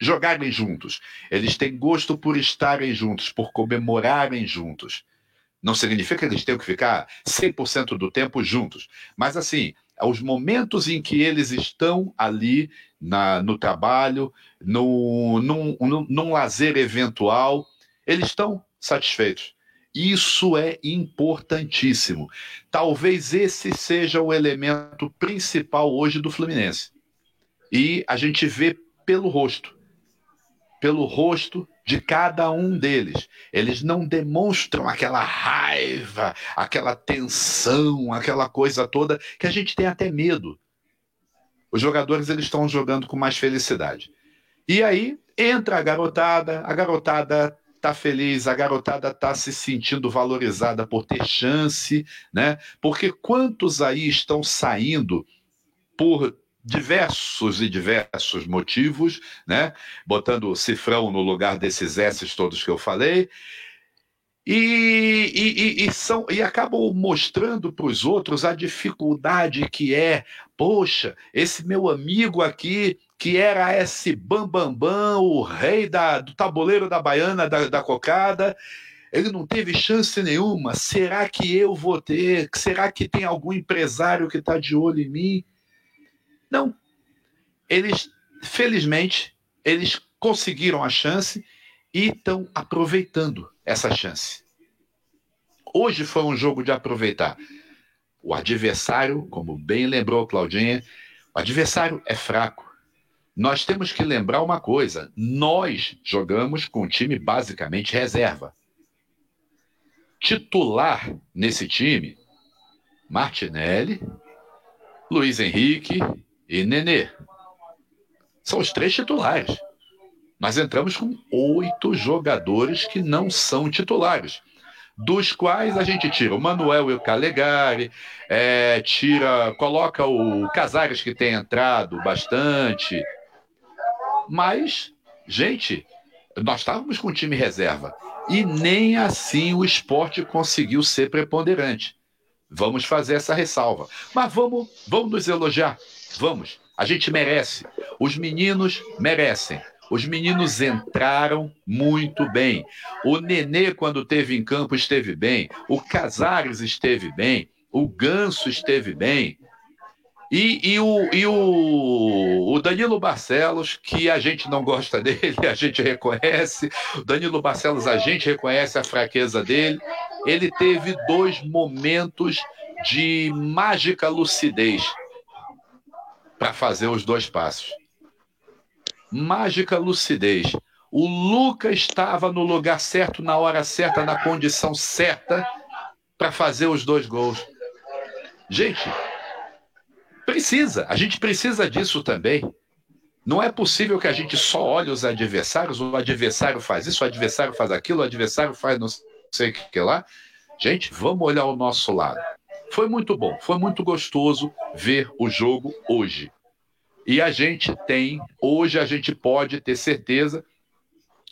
jogarem juntos. Eles têm gosto por estarem juntos, por comemorarem juntos. Não significa que eles tenham que ficar 100% do tempo juntos, mas assim, os momentos em que eles estão ali na, no trabalho, no, num, num, num lazer eventual, eles estão satisfeitos. Isso é importantíssimo. Talvez esse seja o elemento principal hoje do Fluminense. E a gente vê pelo rosto. Pelo rosto de cada um deles. Eles não demonstram aquela raiva, aquela tensão, aquela coisa toda que a gente tem até medo. Os jogadores eles estão jogando com mais felicidade. E aí entra a garotada, a garotada tá feliz, a garotada tá se sentindo valorizada por ter chance, né? Porque quantos aí estão saindo por diversos e diversos motivos, né? Botando o cifrão no lugar desses S's todos que eu falei. E, e, e, são, e acabam mostrando para os outros a dificuldade que é. Poxa, esse meu amigo aqui, que era esse Bambambam, Bam, Bam, o rei da, do tabuleiro da baiana, da, da cocada, ele não teve chance nenhuma. Será que eu vou ter? Será que tem algum empresário que está de olho em mim? Não. Eles, felizmente, eles conseguiram a chance e estão aproveitando essa chance. Hoje foi um jogo de aproveitar. O adversário, como bem lembrou Claudinha, o adversário é fraco. Nós temos que lembrar uma coisa: nós jogamos com um time basicamente reserva. Titular nesse time, Martinelli, Luiz Henrique e Nenê. São os três titulares. Nós entramos com oito jogadores que não são titulares, dos quais a gente tira o Manuel e o Calegari, é, tira, coloca o Casares que tem entrado bastante. Mas, gente, nós estávamos com o time reserva e nem assim o esporte conseguiu ser preponderante. Vamos fazer essa ressalva. Mas vamos, vamos nos elogiar. Vamos. A gente merece. Os meninos merecem. Os meninos entraram muito bem. O Nenê, quando esteve em campo, esteve bem. O Casares esteve bem. O Ganso esteve bem. E, e, o, e o, o, Danilo Barcelos, que a gente não gosta dele, a gente reconhece. O Danilo Barcelos, a gente reconhece a fraqueza dele. Ele teve dois momentos de mágica lucidez para fazer os dois passos mágica lucidez. O Luca estava no lugar certo, na hora certa, na condição certa para fazer os dois gols. Gente, precisa, a gente precisa disso também. Não é possível que a gente só olhe os adversários, o adversário faz isso, o adversário faz aquilo, o adversário faz não sei o que lá. Gente, vamos olhar o nosso lado. Foi muito bom, foi muito gostoso ver o jogo hoje. E a gente tem, hoje a gente pode ter certeza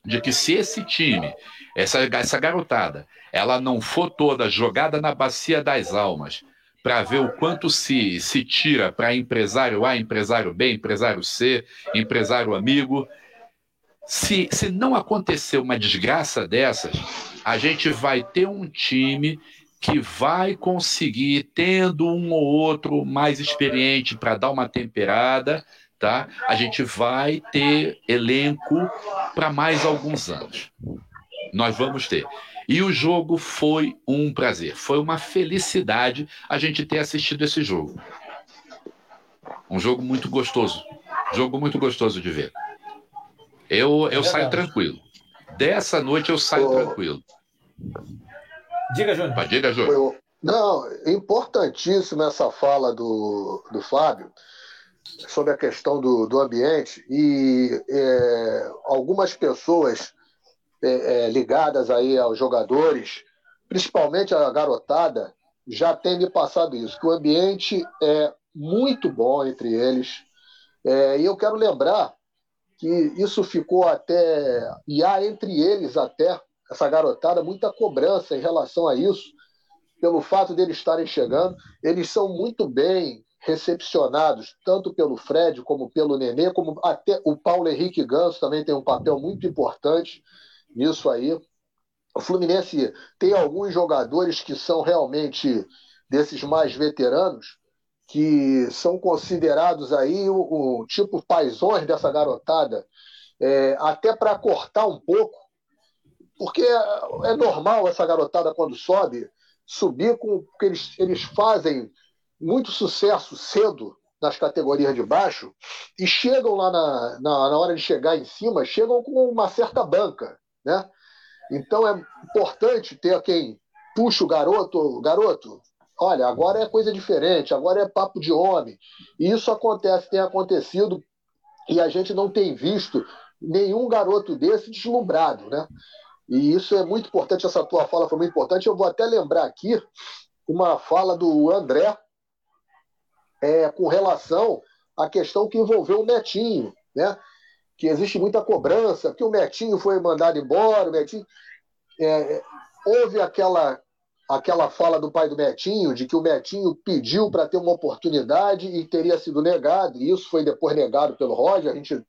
de que se esse time, essa, essa garotada, ela não for toda jogada na bacia das almas, para ver o quanto se, se tira para empresário A, empresário B, empresário C, empresário amigo. Se, se não acontecer uma desgraça dessas, a gente vai ter um time que vai conseguir, tendo um ou outro mais experiente para dar uma temperada, tá? A gente vai ter elenco para mais alguns anos. Nós vamos ter. E o jogo foi um prazer, foi uma felicidade a gente ter assistido esse jogo. Um jogo muito gostoso, jogo muito gostoso de ver. Eu, eu é saio tranquilo. Dessa noite eu saio tranquilo. Diga, Júnior. Diga, Júnior. Não, importantíssima essa fala do, do Fábio sobre a questão do, do ambiente e é, algumas pessoas é, ligadas aí aos jogadores, principalmente a garotada, já têm me passado isso, que o ambiente é muito bom entre eles. É, e eu quero lembrar que isso ficou até, e há entre eles até, essa garotada, muita cobrança em relação a isso, pelo fato deles estarem chegando. Eles são muito bem recepcionados, tanto pelo Fred como pelo Nenê, como até o Paulo Henrique Ganso também tem um papel muito importante nisso aí. O Fluminense tem alguns jogadores que são realmente desses mais veteranos, que são considerados aí o, o tipo paisões dessa garotada, é, até para cortar um pouco porque é, é normal essa garotada, quando sobe, subir com. Porque eles, eles fazem muito sucesso cedo nas categorias de baixo e chegam lá na, na, na hora de chegar em cima, chegam com uma certa banca. Né? Então é importante ter quem puxa o garoto, garoto, olha, agora é coisa diferente, agora é papo de homem. E isso acontece, tem acontecido, e a gente não tem visto nenhum garoto desse deslumbrado, né? E isso é muito importante, essa tua fala foi muito importante. Eu vou até lembrar aqui uma fala do André é, com relação à questão que envolveu o Netinho, né? Que existe muita cobrança, que o Netinho foi mandado embora, o Netinho. É, houve aquela, aquela fala do pai do Netinho de que o Netinho pediu para ter uma oportunidade e teria sido negado, e isso foi depois negado pelo Roger. A gente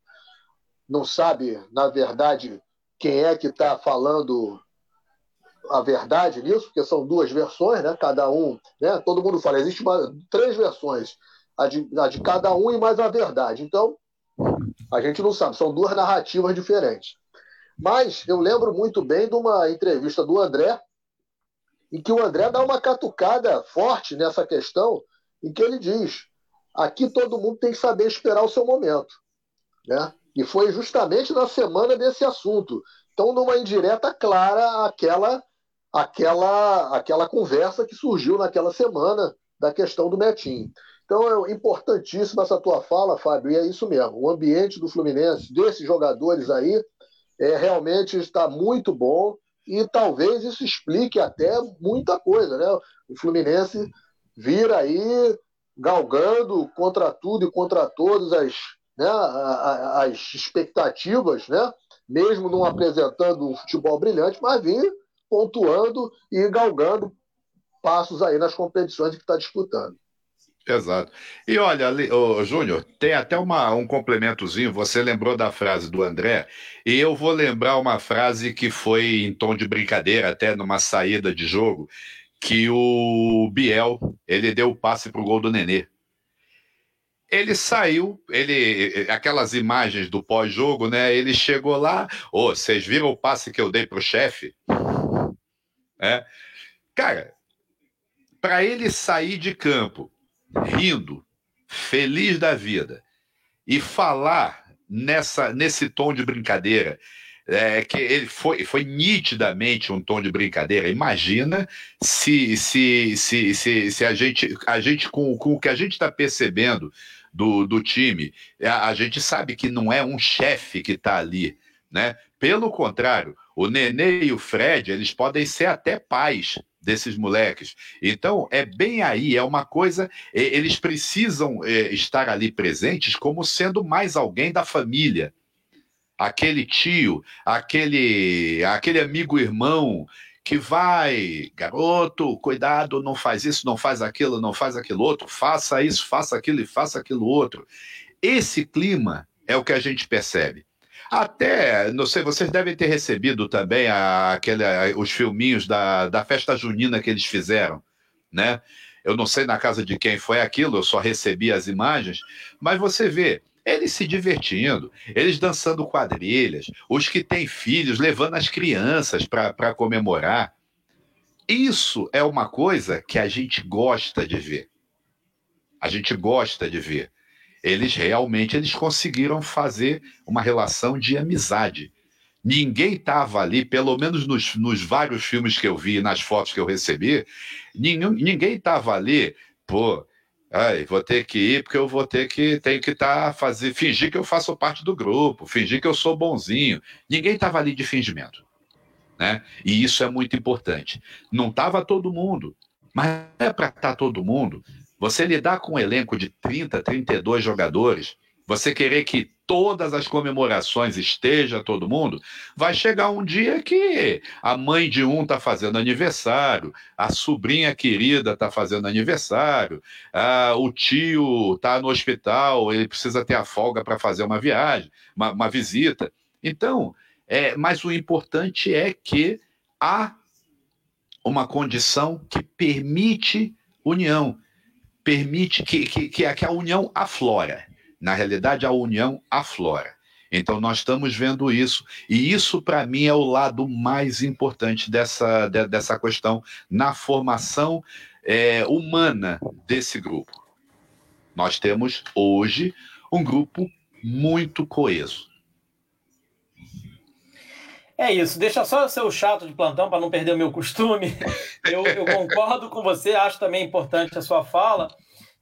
não sabe, na verdade, quem é que está falando a verdade nisso, porque são duas versões, né? Cada um, né? Todo mundo fala, existe uma, três versões, a de, a de cada um e mais a verdade. Então, a gente não sabe, são duas narrativas diferentes. Mas eu lembro muito bem de uma entrevista do André, em que o André dá uma catucada forte nessa questão, em que ele diz: aqui todo mundo tem que saber esperar o seu momento. Né? E foi justamente na semana desse assunto. Então, numa indireta clara, aquela aquela, aquela conversa que surgiu naquela semana da questão do Metinho. Então é importantíssima essa tua fala, Fábio, e é isso mesmo. O ambiente do Fluminense, desses jogadores aí, é, realmente está muito bom e talvez isso explique até muita coisa, né? O Fluminense vira aí galgando contra tudo e contra todos as, né, as expectativas, né? Mesmo não apresentando um futebol brilhante, mas vir pontuando e galgando passos aí nas competições que está disputando. Exato. E olha, Júnior, tem até uma, um complementozinho. Você lembrou da frase do André, e eu vou lembrar uma frase que foi em tom de brincadeira, até numa saída de jogo, que o Biel ele deu o passe para o gol do Nenê. Ele saiu, ele aquelas imagens do pós-jogo, né? Ele chegou lá, ô, oh, vocês viram o passe que eu dei para o chefe? É. Cara, para ele sair de campo rindo, feliz da vida e falar nessa nesse tom de brincadeira, é, que ele foi, foi nitidamente um tom de brincadeira. Imagina se se, se, se, se a gente a gente com, com o que a gente está percebendo do, do time, a, a gente sabe que não é um chefe que está ali, né? Pelo contrário, o Nenê e o Fred, eles podem ser até pais desses moleques. Então, é bem aí, é uma coisa. Eles precisam é, estar ali presentes como sendo mais alguém da família. Aquele tio, aquele, aquele amigo irmão que vai, garoto, cuidado, não faz isso, não faz aquilo, não faz aquilo outro, faça isso, faça aquilo e faça aquilo outro. Esse clima é o que a gente percebe. Até, não sei, vocês devem ter recebido também a, aquele, a, os filminhos da, da festa junina que eles fizeram, né? Eu não sei na casa de quem foi aquilo, eu só recebi as imagens, mas você vê, eles se divertindo, eles dançando quadrilhas, os que têm filhos levando as crianças para comemorar. Isso é uma coisa que a gente gosta de ver. A gente gosta de ver eles realmente eles conseguiram fazer uma relação de amizade. Ninguém estava ali, pelo menos nos, nos, vários filmes que eu vi, nas fotos que eu recebi, ninguém estava ali, pô, ai, vou ter que ir porque eu vou ter que tenho que tá fazer, fingir que eu faço parte do grupo, fingir que eu sou bonzinho. Ninguém estava ali de fingimento, né? E isso é muito importante. Não estava todo mundo, mas é para estar tá todo mundo. Você lidar com um elenco de 30, 32 jogadores, você querer que todas as comemorações esteja todo mundo, vai chegar um dia que a mãe de um está fazendo aniversário, a sobrinha querida está fazendo aniversário, a, o tio está no hospital, ele precisa ter a folga para fazer uma viagem, uma, uma visita. Então, é, mas o importante é que há uma condição que permite união permite que, que, que a união aflora. Na realidade, a união aflora. Então, nós estamos vendo isso. E isso, para mim, é o lado mais importante dessa, de, dessa questão na formação é, humana desse grupo. Nós temos hoje um grupo muito coeso. É isso, deixa só ser o chato de plantão para não perder o meu costume. Eu, eu, concordo com você, acho também importante a sua fala.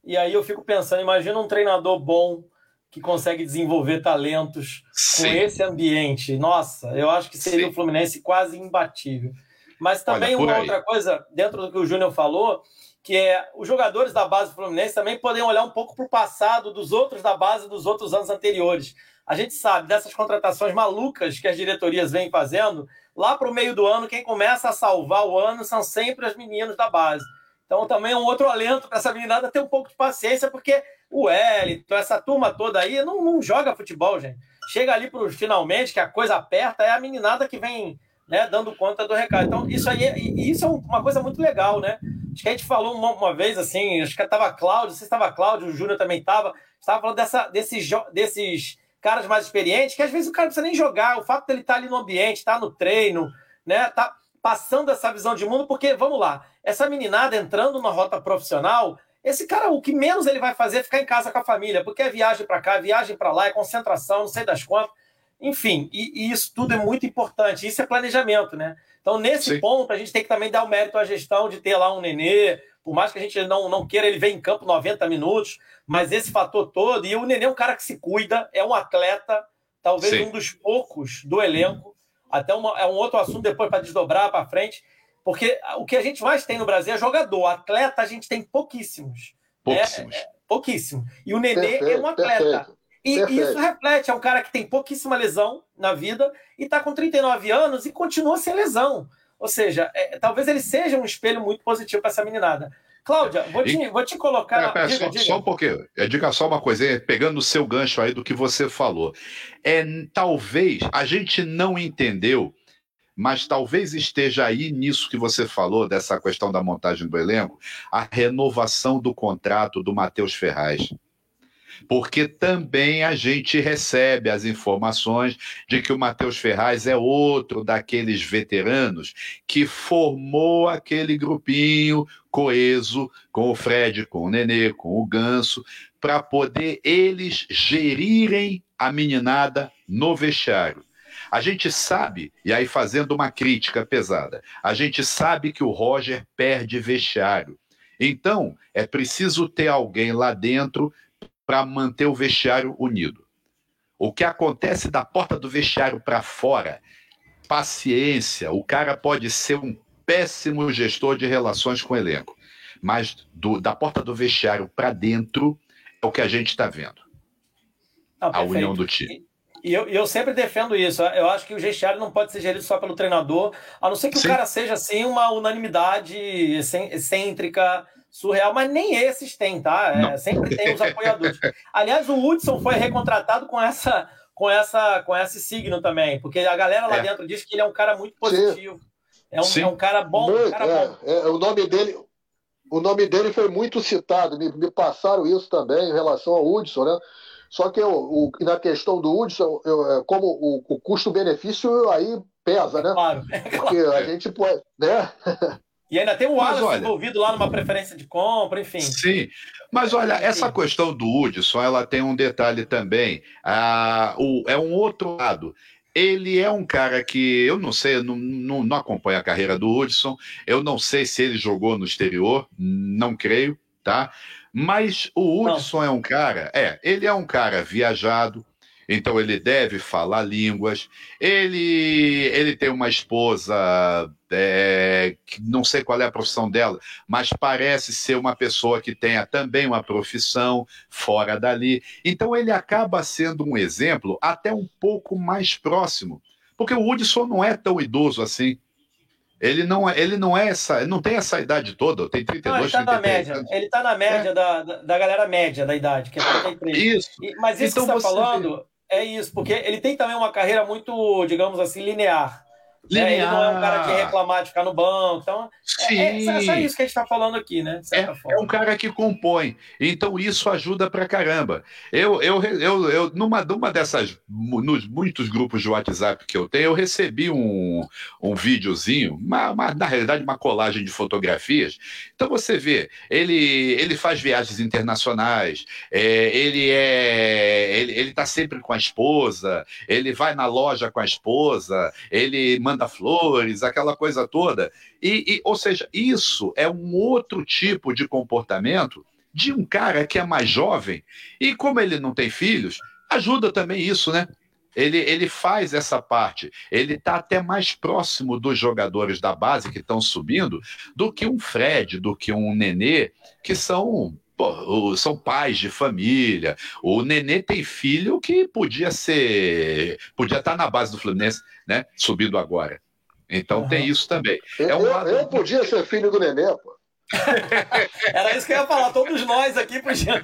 E aí eu fico pensando, imagina um treinador bom que consegue desenvolver talentos Sim. com esse ambiente. Nossa, eu acho que seria Sim. o Fluminense quase imbatível. Mas também Olha, uma outra coisa, dentro do que o Júnior falou, que é os jogadores da base do Fluminense também podem olhar um pouco para o passado dos outros da base dos outros anos anteriores. A gente sabe dessas contratações malucas que as diretorias vêm fazendo, lá para o meio do ano, quem começa a salvar o ano são sempre as meninas da base. Então também é um outro alento para essa meninada ter um pouco de paciência, porque o Wellington, essa turma toda aí, não, não joga futebol, gente. Chega ali para finalmente, que a coisa aperta, é a meninada que vem né, dando conta do recado. Então, isso aí é, isso é uma coisa muito legal, né? Acho que a gente falou uma, uma vez assim, acho que estava Cláudio, você estava Cláudio, o Júnior também estava, estava falando dessa, desses, desses caras mais experientes, que às vezes o cara não precisa nem jogar, o fato dele estar tá ali no ambiente, estar tá no treino, né? Tá passando essa visão de mundo, porque, vamos lá, essa meninada entrando na rota profissional, esse cara, o que menos ele vai fazer é ficar em casa com a família, porque é viagem para cá, viagem para lá, é concentração, não sei das quantas. Enfim, e, e, isso tudo é muito importante. Isso é planejamento, né? Então, nesse Sim. ponto, a gente tem que também dar o mérito à gestão de ter lá um nenê, por mais que a gente não, não queira ele ver em campo 90 minutos, mas esse fator todo, e o nenê é um cara que se cuida, é um atleta, talvez Sim. um dos poucos do elenco, até uma, é um outro assunto depois para desdobrar para frente, porque o que a gente mais tem no Brasil é jogador. Atleta a gente tem pouquíssimos. Pouquíssimos. É, é, pouquíssimo. E o Nenê perfeito, é um atleta. Perfeito, e perfeito. isso reflete, é um cara que tem pouquíssima lesão na vida e está com 39 anos e continua sem lesão. Ou seja, é, talvez ele seja um espelho muito positivo para essa meninada. Cláudia, vou te, e, vou te colocar. Pera, pera, diga, só, diga. só, um pouquinho. É, diga só uma coisa, pegando no seu gancho aí do que você falou. É, talvez a gente não entendeu mas talvez esteja aí nisso que você falou, dessa questão da montagem do elenco, a renovação do contrato do Matheus Ferraz. Porque também a gente recebe as informações de que o Matheus Ferraz é outro daqueles veteranos que formou aquele grupinho coeso com o Fred, com o Nenê, com o Ganso, para poder eles gerirem a meninada no vestiário. A gente sabe, e aí fazendo uma crítica pesada, a gente sabe que o Roger perde vestiário. Então, é preciso ter alguém lá dentro para manter o vestiário unido. O que acontece da porta do vestiário para fora, paciência, o cara pode ser um péssimo gestor de relações com o elenco, mas do, da porta do vestiário para dentro é o que a gente está vendo. Não, a união do time. E eu, eu sempre defendo isso. Eu acho que o vestiário não pode ser gerido só pelo treinador, a não ser que Sim. o cara seja assim uma unanimidade excêntrica, surreal, mas nem esses têm, tá? É, sempre tem os apoiadores. Aliás, o Hudson foi recontratado com essa com essa com esse signo também, porque a galera lá é. dentro diz que ele é um cara muito positivo. É um, é um, cara bom, muito, um cara é, bom. É, o nome dele o nome dele foi muito citado, me, me passaram isso também em relação ao Hudson, né? Só que eu, o, na questão do Hudson, eu, é, como o, o custo-benefício aí pesa, né? Claro. É Porque a gente pode. Né? E ainda tem o Wallace olha, envolvido lá numa preferência de compra, enfim. Sim, mas olha, essa questão do Hudson, ela tem um detalhe também. Ah, o, é um outro lado. Ele é um cara que eu não sei, não, não, não acompanho a carreira do Hudson, eu não sei se ele jogou no exterior, não creio, tá? Mas o Hudson é um cara, é, ele é um cara viajado, então ele deve falar línguas. Ele, ele tem uma esposa, é, que não sei qual é a profissão dela, mas parece ser uma pessoa que tenha também uma profissão fora dali. Então ele acaba sendo um exemplo até um pouco mais próximo, porque o Hudson não é tão idoso assim. Ele não, é, ele não é essa, não tem essa idade toda, tem 32, não, ele está na média, ele está na média é. da, da galera média da idade, que é 33. Isso. E, mas isso então que você está falando. É isso, porque ele tem também uma carreira muito, digamos assim, linear. Linear. É, ele não é um cara que reclamar de ficar no banco. Então, Sim. É, é, é isso que a gente está falando aqui, né? É, é, um cara que compõe. Então, isso ajuda pra caramba. Eu, eu, eu, eu numa, numa dessas, nos muitos grupos de WhatsApp que eu tenho, eu recebi um, um videozinho, uma, uma, na realidade, uma colagem de fotografias. Então, você vê, ele, ele faz viagens internacionais, é, ele é. Ele, ele tá sempre com a esposa, ele vai na loja com a esposa, ele manda manda flores, aquela coisa toda. E, e, ou seja, isso é um outro tipo de comportamento de um cara que é mais jovem e, como ele não tem filhos, ajuda também isso, né? Ele, ele faz essa parte. Ele está até mais próximo dos jogadores da base que estão subindo do que um Fred, do que um Nenê, que são Pô, são pais de família. O Nenê tem filho que podia ser. Podia estar tá na base do Fluminense, né? Subindo agora. Então uhum. tem isso também. Eu, é um lado... eu podia ser filho do Nenê, pô. Era isso que eu ia falar, todos nós aqui podiam.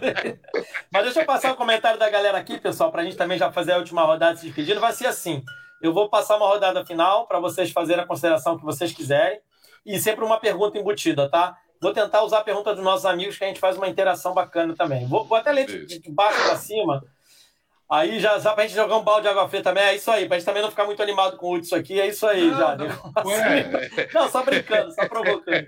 Mas deixa eu passar o um comentário da galera aqui, pessoal, para a gente também já fazer a última rodada se despedindo. Vai ser assim: eu vou passar uma rodada final para vocês fazerem a consideração que vocês quiserem. E sempre uma pergunta embutida, tá? Vou tentar usar a pergunta dos nossos amigos, que a gente faz uma interação bacana também. Vou, vou até ler de, de baixo para cima Aí já dá pra gente jogar um balde de água fria também. É isso aí, pra gente também não ficar muito animado com o isso aqui. É isso aí, não, já. Não, não, só brincando, só provocando.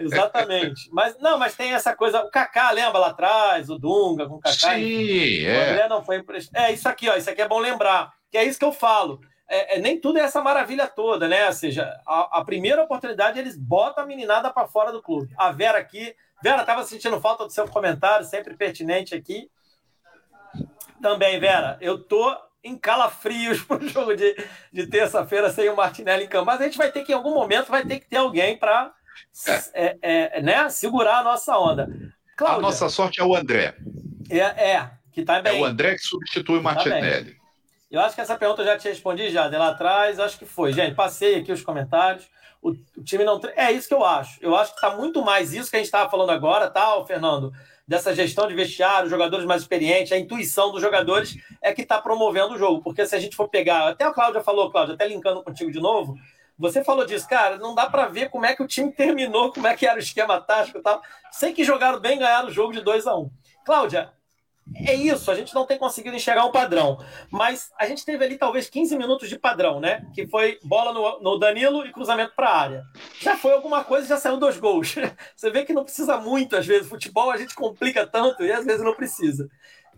Exatamente. Mas não, mas tem essa coisa. O Kaká, lembra lá atrás? O Dunga com o Kaká. Sim, é. O André não foi emprestado. É isso aqui, ó. Isso aqui é bom lembrar. Que é isso que eu falo. É, é, nem tudo é essa maravilha toda, né? Ou seja, a, a primeira oportunidade eles botam a meninada para fora do clube. A Vera aqui. Vera, tava sentindo falta do seu comentário, sempre pertinente aqui também, Vera. Eu tô em calafrios pro jogo de, de terça-feira sem o Martinelli em campo. Mas a gente vai ter que, em algum momento, vai ter que ter alguém para é. é, é, né, segurar a nossa onda. Cláudia, a nossa sorte é o André. É, é que tá bem. É o André que substitui o tá Martinelli. Tá eu acho que essa pergunta eu já te respondi já, de lá atrás, acho que foi. Gente, passei aqui os comentários. O, o time não. É isso que eu acho. Eu acho que está muito mais isso que a gente estava falando agora, tá, Fernando? dessa gestão de vestiário, jogadores mais experientes, a intuição dos jogadores é que está promovendo o jogo. Porque se a gente for pegar, até a Cláudia falou, Cláudia, até linkando contigo de novo, você falou disso, cara, não dá para ver como é que o time terminou, como é que era o esquema tático e tal. Sei que jogaram bem, ganharam o jogo de 2 a 1 um. Cláudia, é isso, a gente não tem conseguido enxergar um padrão. Mas a gente teve ali talvez 15 minutos de padrão, né? Que foi bola no, no Danilo e cruzamento para a área. Já foi alguma coisa já saiu dois gols. Você vê que não precisa muito, às vezes. Futebol a gente complica tanto e às vezes não precisa.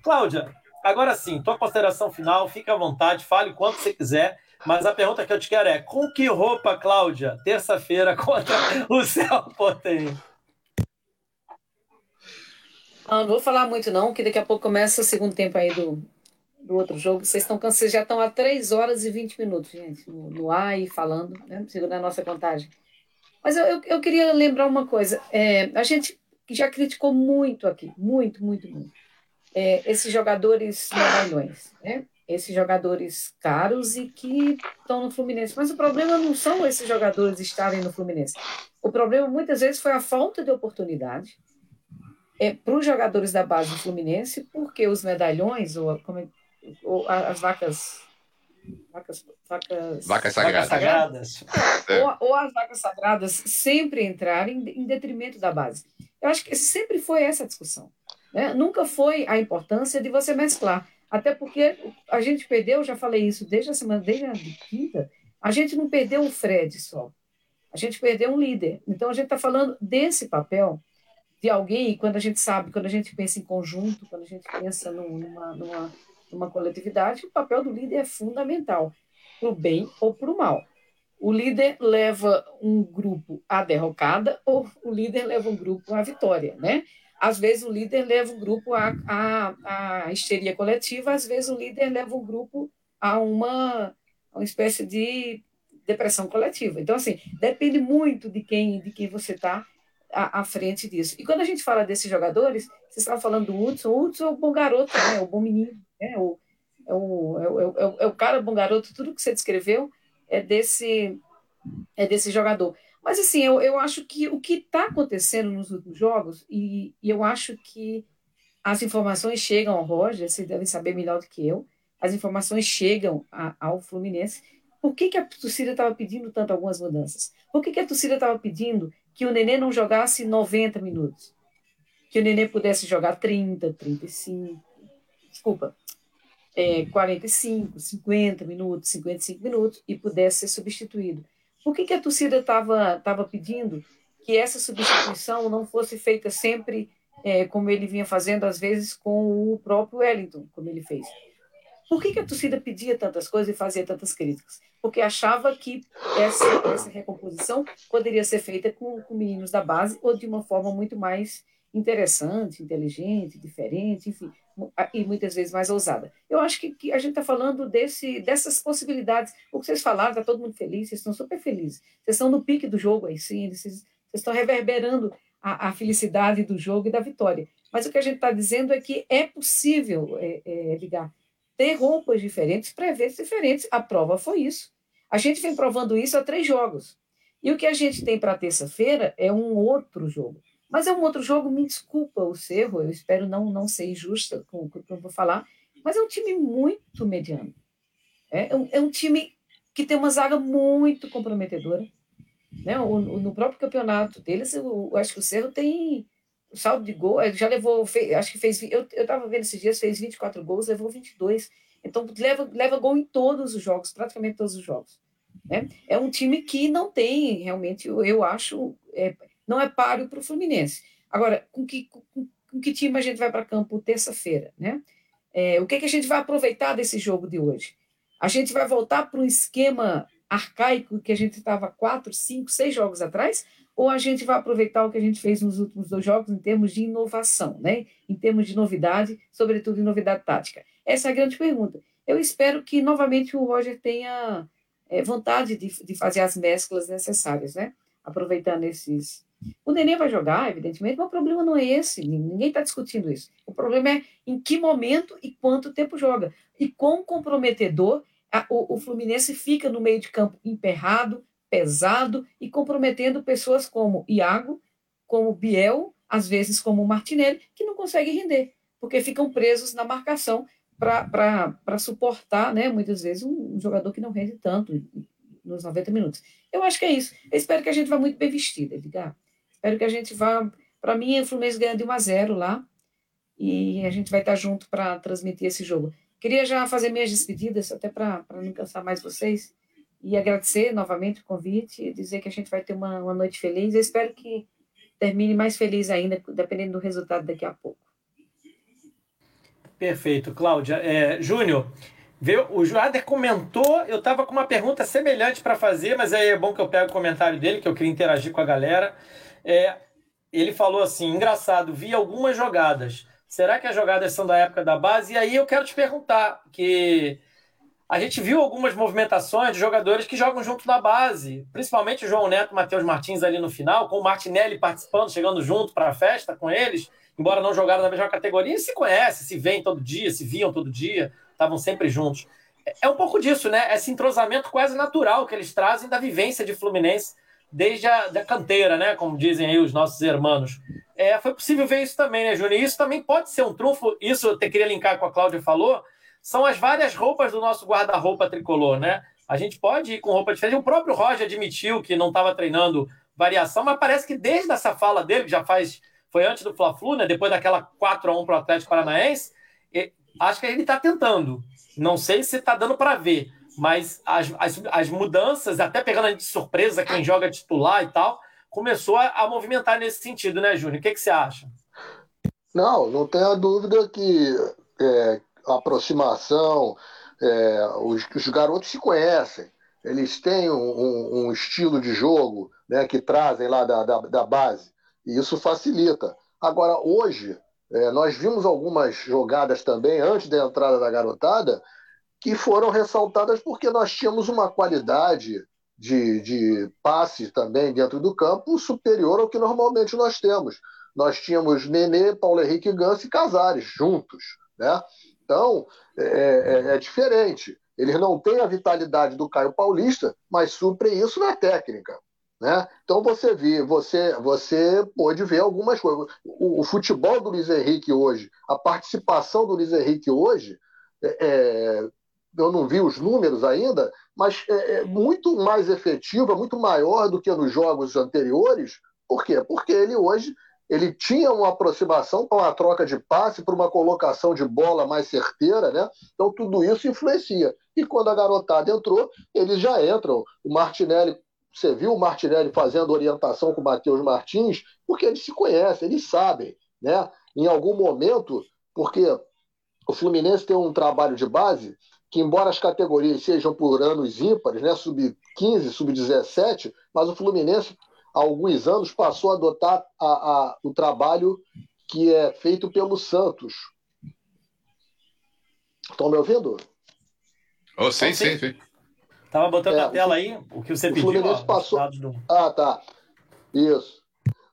Cláudia, agora sim, tua consideração final, fica à vontade, fale quanto você quiser. Mas a pergunta que eu te quero é: com que roupa, Cláudia, terça-feira contra o Celta tem? Ah, não vou falar muito não, que daqui a pouco começa o segundo tempo aí do, do outro jogo. Vocês, estão, vocês já estão há 3 horas e 20 minutos, gente, no, no ar e falando, né? Segundo a nossa contagem. Mas eu, eu, eu queria lembrar uma coisa. É, a gente já criticou muito aqui, muito, muito, muito, é, esses jogadores medalhões, né? Esses jogadores caros e que estão no Fluminense. Mas o problema não são esses jogadores estarem no Fluminense. O problema muitas vezes foi a falta de oportunidade é, para os jogadores da base do Fluminense, porque os medalhões, ou, como, é, ou as vacas. Vacas, vacas, vacas sagradas. Vacas sagradas. É. Ou, ou, as vacas sagradas sempre entrarem em, detrimento da base. Eu acho que sempre foi essa discussão. Né? Nunca foi a importância de você mesclar. Até porque a gente perdeu, já falei isso desde a semana, desde a quinta, a gente não perdeu o Fred só. A gente perdeu um líder. Então a gente está falando desse papel de alguém, quando a gente sabe, quando a gente pensa em conjunto, quando a gente pensa numa, numa, numa coletividade, o papel do líder é fundamental, para o bem ou para o mal. O líder leva um grupo à derrocada ou o líder leva um grupo à vitória, né? Às vezes o líder leva um grupo à, à, à histeria coletiva, às vezes o líder leva um grupo a uma, uma espécie de depressão coletiva. Então, assim, depende muito de quem, de quem você está à, à, frente disso. E quando a gente fala desses jogadores, vocês estavam falando do Hudson, o Hudson é o bom garoto, né? o bom menino, né? o, é, o, é, o, é, o, é o cara bom garoto, tudo que você descreveu é desse, é desse jogador. Mas assim, eu, eu acho que o que está acontecendo nos últimos jogos, e, e, eu acho que as informações chegam ao Roger, vocês devem saber melhor do que eu, as informações chegam a, ao Fluminense. Por que, que a torcida estava pedindo tanto algumas mudanças? Por que, que a torcida estava pedindo que o Nenê não jogasse 90 minutos. Que o Nenê pudesse jogar 30, 35, desculpa, é, 45, 50 minutos, 55 minutos e pudesse ser substituído. Por que, que a torcida estava tava pedindo que essa substituição não fosse feita sempre é, como ele vinha fazendo, às vezes, com o próprio Wellington, como ele fez? Por que, que a torcida pedia tantas coisas e fazia tantas críticas? Porque achava que essa, essa recomposição poderia ser feita com, com meninos da base ou de uma forma muito mais interessante, inteligente, diferente, enfim, e muitas vezes mais ousada. Eu acho que, que a gente está falando desse, dessas possibilidades. O que vocês falaram, está todo mundo feliz, vocês estão super felizes. Vocês estão no pique do jogo aí, sim, vocês, estão reverberando a, a, felicidade do jogo e da vitória. Mas o que a gente está dizendo é que é possível é, é, ligar, ter roupas diferentes eventos diferentes. A prova foi isso. A gente vem provando isso há três jogos. E o que a gente tem para terça-feira é um outro jogo. Mas é um outro jogo, me desculpa o erro, eu espero não, não ser injusta com o que eu vou falar, mas é um time muito mediano. É, é, um, é um time que tem uma zaga muito comprometedora. Né? O, o, no próprio campeonato deles, eu, eu acho que o Cerro tem saldo de gol, já levou, fez, acho que fez, eu estava vendo esses dias, fez 24 gols, levou 22. Então, leva, leva gol em todos os jogos, praticamente todos os jogos. Né? É um time que não tem, realmente, eu acho, é, não é páreo para o Fluminense. Agora, com que, com, com, que time a gente vai para campo terça-feira? Né? É, o que, que a gente vai aproveitar desse jogo de hoje? A gente vai voltar para um esquema arcaico que a gente estava quatro, cinco, seis jogos atrás? Ou a gente vai aproveitar o que a gente fez nos últimos dois jogos em termos de inovação, né? em termos de novidade, sobretudo em novidade tática? Essa é a grande pergunta. Eu espero que, novamente, o Roger tenha é, vontade de, de fazer as mesclas necessárias, né? aproveitando esses, o Nenê vai jogar, evidentemente, mas o problema não é esse, ninguém está discutindo isso. O problema é em que momento e quanto tempo joga. E quão comprometedor a, o, o Fluminense fica no meio de campo emperrado, pesado e comprometendo pessoas como Iago, como Biel, às vezes como Martinelli, que não conseguem render, porque ficam presos na marcação para suportar, né, muitas vezes, um, jogador que não rende tanto nos 90 minutos. Eu acho que é isso. Eu espero que a gente vá muito bem vestida, Edgar. Espero que a gente vá. Para mim, o Fluminense ganha de 1 a 0 lá. E a gente vai estar junto para transmitir esse jogo. Queria já fazer minhas despedidas, até para não cansar mais vocês. E agradecer novamente o convite e dizer que a gente vai ter uma, uma noite feliz. Eu espero que termine mais feliz ainda, dependendo do resultado daqui a pouco. Perfeito, Cláudia. É, Júnior, o Joader comentou, eu estava com uma pergunta semelhante para fazer, mas aí é bom que eu pego o comentário dele, que eu queria interagir com a galera. É, ele falou assim: engraçado, vi algumas jogadas. Será que as jogadas são da época da base? E aí eu quero te perguntar, que a gente viu algumas movimentações de jogadores que jogam junto na base, principalmente o João Neto e Matheus Martins ali no final, com o Martinelli participando, chegando junto para a festa com eles, embora não jogaram na mesma categoria, e se conhece, se veem todo dia, se viam todo dia, estavam sempre juntos. É um pouco disso, né? Esse entrosamento quase natural que eles trazem da vivência de Fluminense desde a da canteira, né? Como dizem aí os nossos irmãos. É, foi possível ver isso também, né, Júnior? Isso também pode ser um trunfo. Isso eu queria linkar com a Cláudia falou. São as várias roupas do nosso guarda-roupa tricolor, né? A gente pode ir com roupa diferente. O próprio Roger admitiu que não estava treinando variação, mas parece que desde essa fala dele, que já faz. Foi antes do Fla-Flu, né? Depois daquela 4 a 1 para o Atlético Paranaense, acho que ele está tentando. Não sei se está dando para ver, mas as, as, as, mudanças, até pegando a gente de surpresa, quem joga titular e tal, começou a, a movimentar nesse sentido, né, Júnior? O que, que você acha? Não, não tenha dúvida que é, aproximação, é, os, os, garotos se conhecem, eles têm um, um, estilo de jogo né, que trazem lá da, da, da base, e isso facilita. Agora, hoje, é, nós vimos algumas jogadas também, antes da entrada da garotada, que foram ressaltadas porque nós tínhamos uma qualidade de, de passe também dentro do campo superior ao que normalmente nós temos. Nós tínhamos Nenê, Paulo Henrique Gans e Casares juntos. Né? Então, é, é, é diferente. Eles não têm a vitalidade do Caio Paulista, mas suprem isso na técnica. Né? Então você vê, você, você pode ver algumas coisas. O, o, futebol do Luiz Henrique hoje, a participação do Luiz Henrique hoje, é, é eu não vi os números ainda, mas é, é muito mais efetiva, muito maior do que nos jogos anteriores. Por quê? Porque ele hoje ele tinha uma aproximação para uma troca de passe, para uma colocação de bola mais certeira, né? Então tudo isso influencia. E quando a garotada entrou, eles já entram. O Martinelli você viu o Martinelli fazendo orientação com o Matheus Martins, porque eles se conhecem, eles sabem, né? Em algum momento, porque o Fluminense tem um trabalho de base que, embora as categorias sejam por anos ímpares, né? Sub-15, sub-17, mas o Fluminense, há alguns anos, passou a adotar a, a, o trabalho que é feito pelo Santos. Estão me ouvindo? Oh, sim, sim, sim. Estava botando é, na tela aí o que você o pediu. Fluminense ó, passou... Do... Ah, tá. Isso.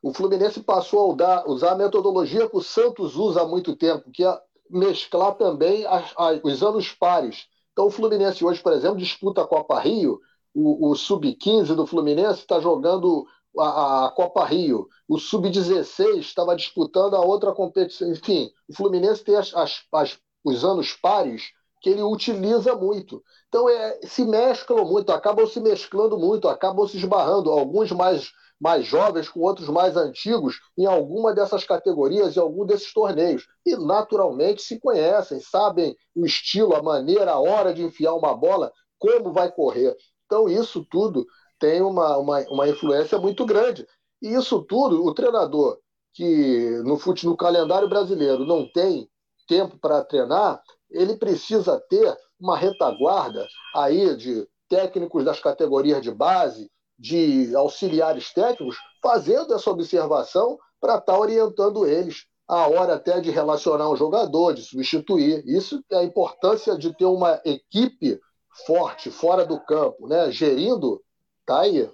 O Fluminense passou a usar, usar a metodologia que o Santos usa há muito tempo, que é mesclar também as, as, os anos pares. Então, o Fluminense hoje, por exemplo, disputa a Copa Rio. O, o Sub-15 do Fluminense está jogando a, a, Copa Rio. O Sub-16 estava disputando a outra competição. Enfim, o Fluminense tem as, as, os anos pares que ele utiliza muito. Então, é, se mesclam muito, acabam se mesclando muito, acabam se esbarrando. Alguns mais mais jovens com outros mais antigos em alguma dessas categorias, em algum desses torneios. E naturalmente se conhecem, sabem o estilo, a maneira, a hora de enfiar uma bola, como vai correr. Então, isso tudo tem uma, uma, uma influência muito grande. E isso tudo, o treinador que no fute no calendário brasileiro não tem tempo para treinar, ele precisa ter uma retaguarda aí de técnicos das categorias de base, de auxiliares técnicos fazendo essa observação para estar tá orientando eles a hora até de relacionar um jogador, de substituir. Isso é a importância de ter uma equipe forte fora do campo, né? Gerindo, tá aí.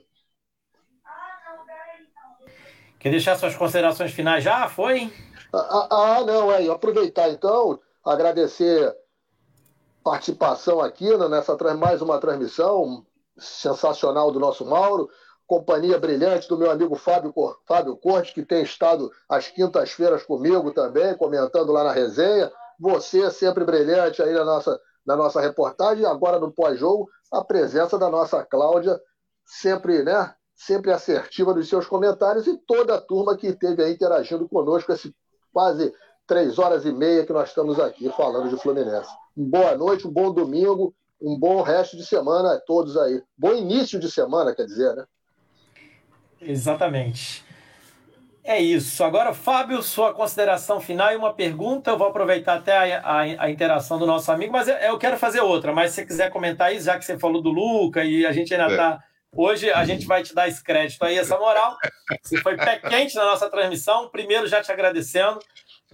Quer deixar suas considerações finais já? Foi? Ah, ah, ah não, é. Aproveitar então, agradecer participação aqui nessa mais uma transmissão sensacional do nosso Mauro, companhia brilhante do meu amigo Fábio, Fábio Corte, que tem estado às quintas-feiras comigo também, comentando lá na resenha. Você sempre brilhante aí na nossa, na nossa reportagem, e agora no pós-jogo, a presença da nossa Cláudia, sempre, né? Sempre assertiva nos seus comentários e toda a turma que esteve aí interagindo conosco esse quase três horas e meia que nós estamos aqui falando de Fluminense. Boa noite, um bom domingo um bom resto de semana a todos aí. Bom início de semana, quer dizer, né? Exatamente. É isso. Agora, Fábio, sua consideração final e uma pergunta. Eu vou aproveitar até a, a, a interação do nosso amigo, mas eu, eu, quero fazer outra. Mas se você quiser comentar isso, já que você falou do Luca e a gente ainda está. É. Hoje a gente vai te dar esse crédito aí, essa moral. Você foi pé quente na nossa transmissão. Primeiro, já te agradecendo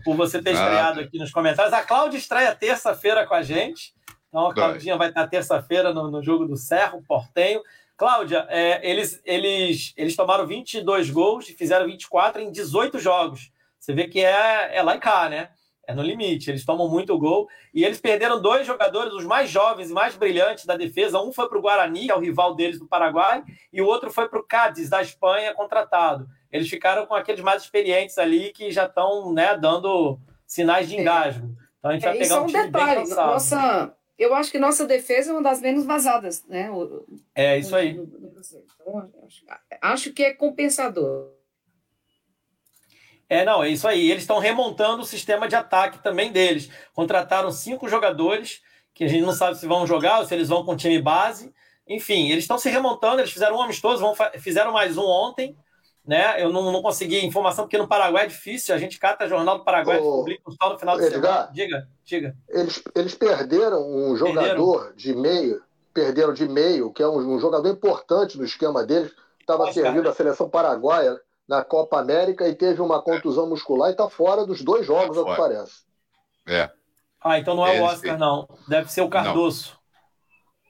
por você ter estreado aqui nos comentários. A Cláudia estreia terça-feira com a gente. Então a Claudinha vai estar terça-feira no, no, jogo do Serro, Portenho. Cláudia, é, eles, eles, eles tomaram 22 gols e fizeram 24 em 18 jogos. Você vê que é, é lá e cá, né? É no limite. Eles tomam muito gol. E eles perderam dois jogadores, os mais jovens e mais brilhantes da defesa. Um foi para o Guarani, é o rival deles do Paraguai, e o outro foi para o Cádiz, da Espanha, contratado. Eles ficaram com aqueles mais experientes ali que já estão né, dando sinais de é. engasgo. Então a gente é, vai pegar um, um time detalhe, bem cansado. Nossa, eu acho que nossa defesa é uma das menos vazadas, né? É isso aí. Então, acho, acho que é compensador. É, não, é isso aí. Eles estão remontando o sistema de ataque também deles. Contrataram cinco jogadores que a gente não sabe se vão jogar ou se eles vão com time base. Enfim, eles estão se remontando. Eles fizeram um amistoso, vão, fizeram mais um ontem né? Eu não, não consegui informação, porque no Paraguai é difícil, a gente cata jornal do Paraguai, Ô, publica só no final de Edgar, semana. Diga, diga. Eles, eles perderam um jogador perderam. de meio, perderam de meio, que é um, um jogador importante no esquema deles, estava servindo a seleção paraguaia na Copa América e teve uma contusão muscular e está fora dos dois jogos, é o que parece. É. Ah, então não é, o Oscar, não. Deve ser o Cardoso. Não.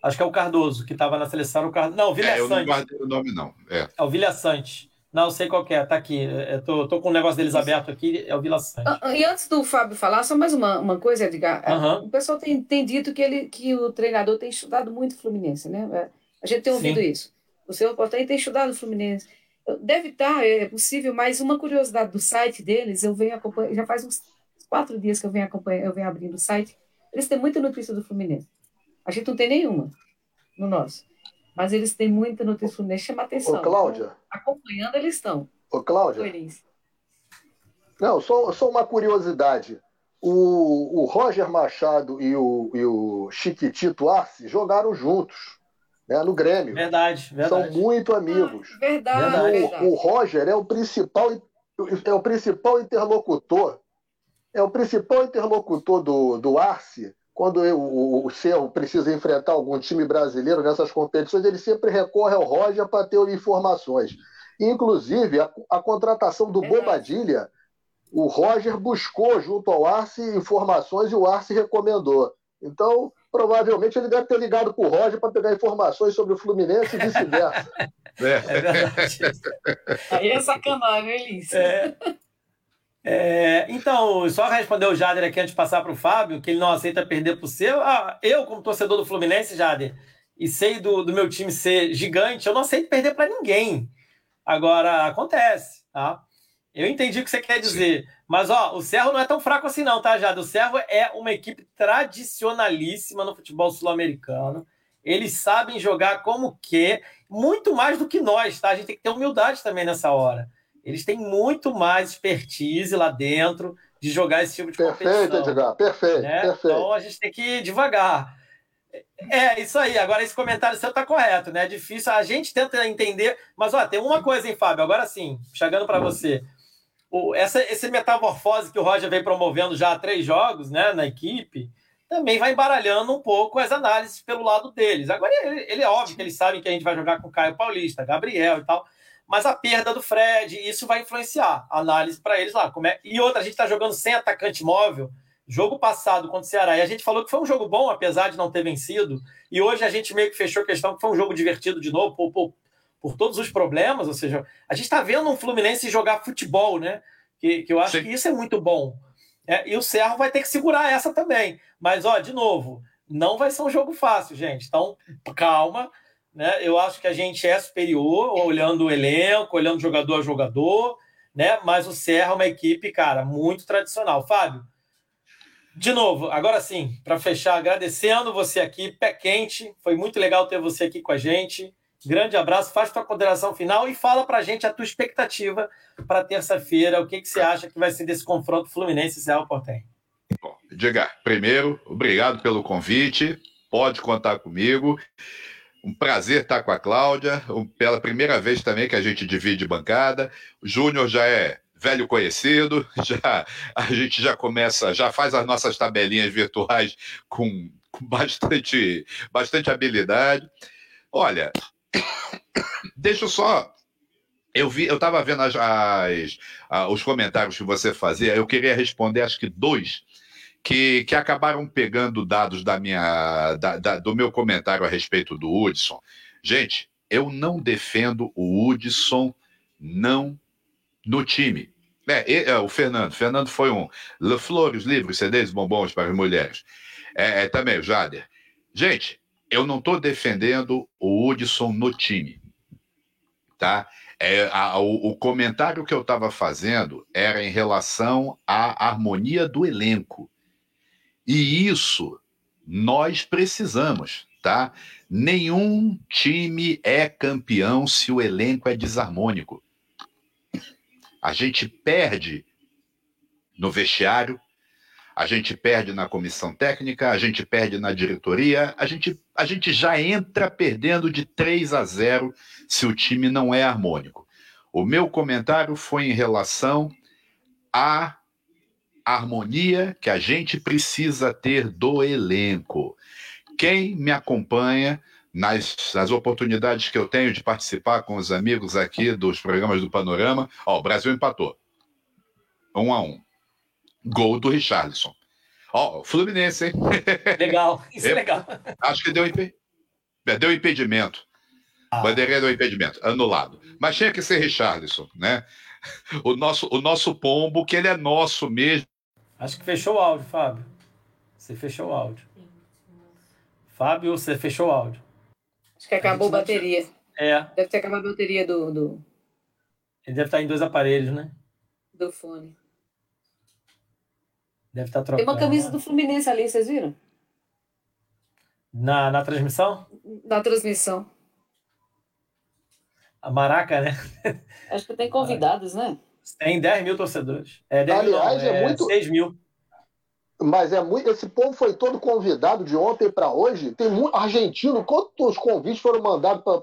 Acho que é o Cardoso, que estava na seleção. O Card... Não, o Vilha é, eu não guardei o nome, não. É, é o Vilha Sante. Não, sei qual é, tá aqui. Eu tô, tô com o negócio deles aberto aqui, é o Vila Sante. Ah, e antes do Fábio falar, só mais uma, uma coisa, Edgar. Uhum. O pessoal tem, tem dito que, ele, que o treinador tem estudado muito o Fluminense, né? É, a gente tem ouvido Sim. isso. O senhor Portanto tem estudado Fluminense. Deve estar, é possível, mas uma curiosidade do site deles, eu venho acompanhando, já faz uns quatro dias que eu venho acompanhando, eu venho abrindo o site. Eles têm muita notícia do Fluminense. A gente não tem nenhuma no nosso. Mas eles têm muita notícia do Fluminense, chama atenção. Ô, Cláudia. Então, acompanhando, eles estão. Ô, Cláudia. Não, só, só uma curiosidade. O, o Roger Machado e o, e o Chiquitito Arce jogaram juntos né, no Grêmio. Verdade, verdade. São muito amigos. Ah, verdade, verdade. O, o, Roger é o principal é o principal interlocutor é o principal interlocutor do, do Arce quando o, o Cerro precisa enfrentar algum time brasileiro nessas competições, ele sempre recorre ao Roger para ter informações. Inclusive, a, a contratação do Bobadilha, o Roger buscou junto ao Arce informações e o Arce recomendou. Então, provavelmente ele deve ter ligado para o Roger para pegar informações sobre o Fluminense e vice-versa. É. é verdade. Aí é sacanagem, Elício. É. É, então, só responder o Jader aqui antes de passar para o Fábio, que ele não aceita perder para o seu. Ah, eu, como torcedor do Fluminense, Jader, e sei do, do meu time ser gigante, eu não aceito perder para ninguém. Agora, acontece, tá? Eu entendi o que você quer dizer. Sim. Mas, ó, o Cerro não é tão fraco assim, não, tá, Jado? O Cerro é uma equipe tradicionalíssima no futebol sul-americano. Eles sabem jogar como que, muito mais do que nós, tá? A gente tem que ter humildade também nessa hora. Eles têm muito mais expertise lá dentro de jogar esse tipo de perfeito, competição. Perfeito, Edgar, perfeito, né? perfeito. Então a gente tem que ir devagar. É, isso aí. Agora, esse comentário seu tá correto, né? É difícil. A gente tenta entender. Mas, ó, tem uma coisa, hein, Fábio? Agora sim, chegando para você o, essa esse metamorfose que o Roger vem promovendo já há três jogos né, na equipe também vai embaralhando um pouco as análises pelo lado deles. Agora, ele, ele é óbvio que eles sabem que a gente vai jogar com Caio Paulista, Gabriel e tal, mas a perda do Fred, isso vai influenciar a análise para eles lá. Como é... E outra, a gente está jogando sem atacante móvel. Jogo passado contra o Ceará, e a gente falou que foi um jogo bom, apesar de não ter vencido, e hoje a gente meio que fechou a questão que foi um jogo divertido de novo, por, por todos os problemas, ou seja, a gente está vendo um Fluminense jogar futebol, né? Que, que eu acho Sim. que isso é muito bom. É, e o Cerro vai ter que segurar essa também. Mas, ó, de novo, não vai ser um jogo fácil, gente. Então, calma. Né? Eu acho que a gente é superior, olhando o elenco, olhando jogador a jogador, né? Mas o Serra é uma equipe, cara, muito tradicional. Fábio, de novo, agora sim, para fechar, agradecendo você aqui, pé quente. Foi muito legal ter você aqui com a gente. Grande abraço, faz tua consideração final e fala para gente a tua expectativa para terça-feira. O que, que você acha que vai ser desse confronto Fluminense e Portem? Bom, Diga, primeiro, obrigado pelo convite. Pode contar comigo. Um prazer estar com a Cláudia. Pela primeira vez também que a gente divide bancada. O Júnior já é velho conhecido, já a gente já começa, já faz as nossas tabelinhas virtuais com, com bastante, bastante habilidade. Olha, Deixa eu só. Eu vi, eu estava vendo as, as, os comentários que você fazia. Eu queria responder, acho que dois que, que acabaram pegando dados da minha, da, da, do meu comentário a respeito do Hudson. Gente, eu não defendo o Hudson não no time. É, é, o Fernando. Fernando foi um. Flores, livros, CDs, bombons para as mulheres. É, é também o Jader. Gente, eu não estou defendendo o Hudson no time, tá? É, a, o, o, comentário que eu estava fazendo era em relação à harmonia do elenco. E isso nós precisamos, tá? Nenhum time é campeão se o elenco é desarmônico. A gente perde no vestiário, a gente perde na comissão técnica, a gente perde na diretoria, a gente, a gente já entra perdendo de 3 a 0 se o time não é harmônico. O meu comentário foi em relação à harmonia que a gente precisa ter do elenco. Quem me acompanha nas, nas oportunidades que eu tenho de participar com os amigos aqui dos programas do Panorama, ó, o Brasil empatou. Um a um. Gol do Richarlison. Ó, oh, Fluminense, hein? Legal, isso é, é legal. Acho que deu, imp... É, deu impedimento. Ah. Bandeirinha deu impedimento, anulado. Mas tinha que ser Richarlison, né? O nosso, o nosso pombo, que ele é nosso mesmo. Acho que fechou o áudio, Fábio. Você fechou o áudio. Fábio, você fechou o áudio. Acho que acabou a, a bateria. É. Deve ter acabado a bateria do, do. Ele deve estar em dois aparelhos, né? Do fone. Deve estar tá trocando. Tem uma camisa do Fluminense ali, vocês viram? Na, na transmissão? Na transmissão. A Maraca, né? Acho que tem convidados, né? Tem 10 mil torcedores. É 10 Aliás, mil, é, é muito. 6 mil. Mas é muito. Esse povo foi todo convidado de ontem para hoje. Tem muito argentino. Quantos convites foram mandados para.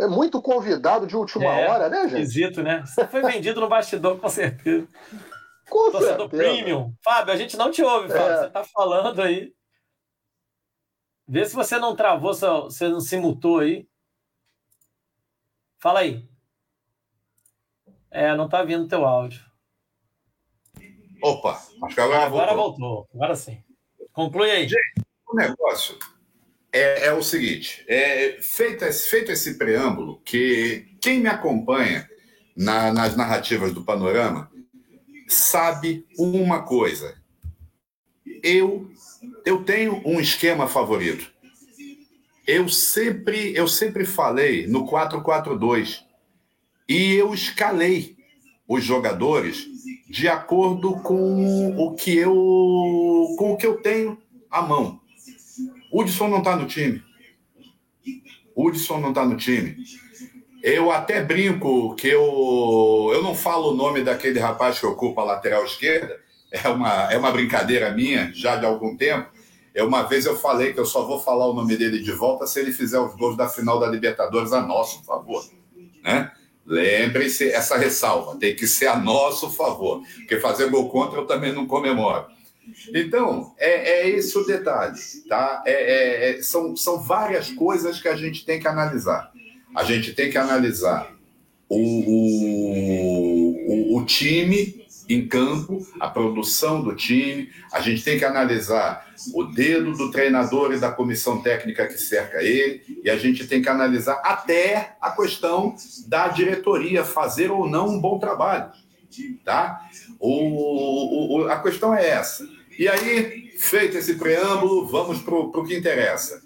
É muito convidado de última é, hora, né, gente? Esquisito, né? Você foi vendido no bastidor, com certeza. Com Torcedor certeza. premium. Fábio, a gente não te ouve, Fábio. É. Você tá falando aí. Vê se você não travou, se você não se mutou aí. Fala aí. É, não tá vindo teu áudio. Opa, acho que agora, agora voltou. voltou. Agora sim. Conclui aí. Gente, o negócio é, é o seguinte: é, feito, esse, feito esse preâmbulo, que quem me acompanha na, nas narrativas do Panorama sabe uma coisa. Eu, eu tenho um esquema favorito. Eu sempre, eu sempre falei no 4-4-2 e eu escalei os jogadores de acordo com o que eu com o que eu tenho à mão. Hudson não está no time. Hudson não está no time. Eu até brinco que eu, eu não falo o nome daquele rapaz que ocupa a lateral esquerda. É uma, é uma brincadeira minha, já de algum tempo. Eu, uma vez eu falei que eu só vou falar o nome dele de volta se ele fizer os gols da final da Libertadores a nosso favor. Né? Lembre-se essa ressalva, tem que ser a nosso favor, porque fazer gol contra eu também não comemoro. Então, é, é esse o detalhe, tá? É, é, é, são, são várias coisas que a gente tem que analisar. A gente tem que analisar o, o, o time em campo, a produção do time, a gente tem que analisar o dedo do treinador e da comissão técnica que cerca ele, e a gente tem que analisar até a questão da diretoria fazer ou não um bom trabalho. Tá? O, o, a questão é essa. E aí, feito esse preâmbulo, vamos para o que interessa.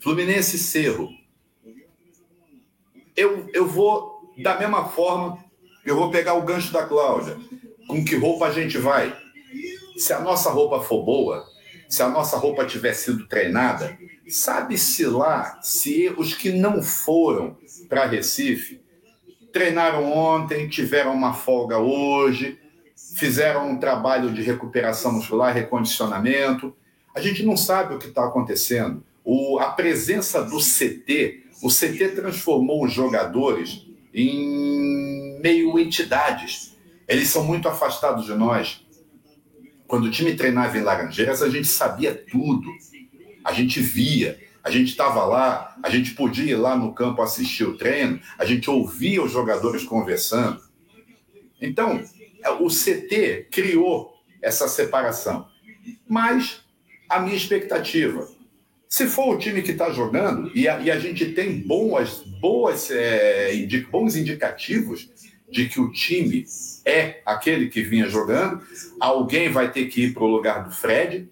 Fluminense Cerro. Eu, eu vou, da mesma forma, eu vou pegar o gancho da Cláudia com que roupa a gente vai. Se a nossa roupa for boa, se a nossa roupa tiver sido treinada, sabe-se lá se os que não foram para Recife treinaram ontem, tiveram uma folga hoje, fizeram um trabalho de recuperação muscular, recondicionamento. A gente não sabe o que está acontecendo. O, a presença do CT, o CT transformou os jogadores em meio entidades eles são muito afastados de nós. Quando o time treinava em Laranjeiras, a gente sabia tudo. A gente via, a gente estava lá, a gente podia ir lá no campo assistir o treino, a gente ouvia os jogadores conversando. Então, é, o CT criou essa separação. Mas a minha expectativa, se for o time que está jogando e a, e a, gente tem boas, boas, é, bons indicativos de que o time é aquele que vinha jogando, alguém vai ter que ir para o lugar do Fred,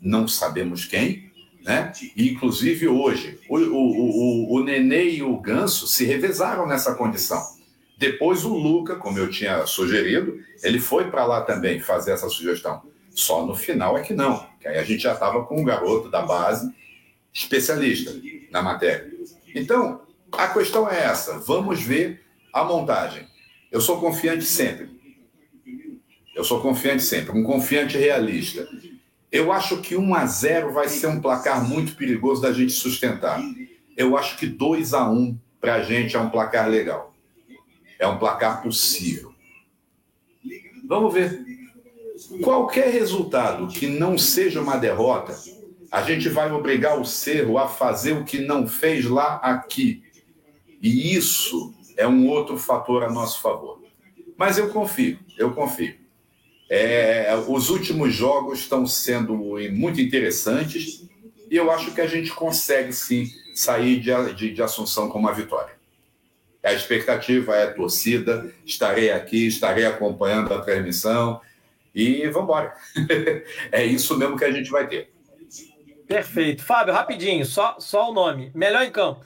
não sabemos quem, né? E, inclusive hoje, o, o, o, o Nenê e o Ganso se revezaram nessa condição. Depois o Luca, como eu tinha sugerido, ele foi para lá também fazer essa sugestão. Só no final é que não, que aí a gente já estava com um garoto da base especialista na matéria. Então, a questão é essa: vamos ver a montagem. Eu sou confiante sempre. Eu sou confiante sempre, um confiante realista. Eu acho que 1 a 0 vai ser um placar muito perigoso da gente sustentar. Eu acho que 2 a 1 para a gente é um placar legal. É um placar possível. Vamos ver. Qualquer resultado que não seja uma derrota, a gente vai obrigar o Cerro a fazer o que não fez lá aqui. E isso é um outro fator a nosso favor. Mas eu confio, eu confio. É, os últimos jogos estão sendo muito interessantes e eu acho que a gente consegue sim sair de, de, de Assunção com uma vitória. A expectativa é a torcida, estarei aqui, estarei acompanhando a transmissão e vamos embora. é isso mesmo que a gente vai ter. Perfeito. Fábio, rapidinho, só, só o nome. Melhor em campo.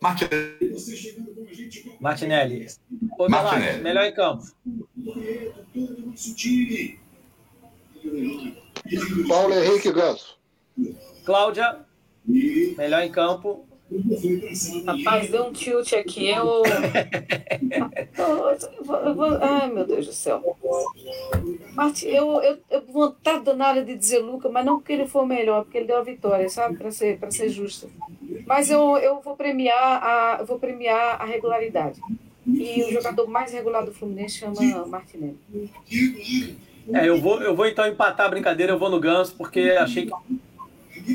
Martinelli. Martinelli. Ô, Martinelli. melhor em campo. Paulo Henrique Ganso. Cláudia, melhor em campo. Rapaz, deu um tilt aqui. Eu. eu vou... Ai, meu Deus do céu. Marti, eu, eu, eu vontade danada de dizer Luca, mas não porque ele for melhor, porque ele deu a vitória, sabe? Para ser, ser justa. Mas eu, eu vou premiar a, vou premiar a regularidade. E o jogador mais regular do Fluminense chama Martinelli. É, eu vou, eu vou então empatar a brincadeira, eu vou no Ganso, porque achei que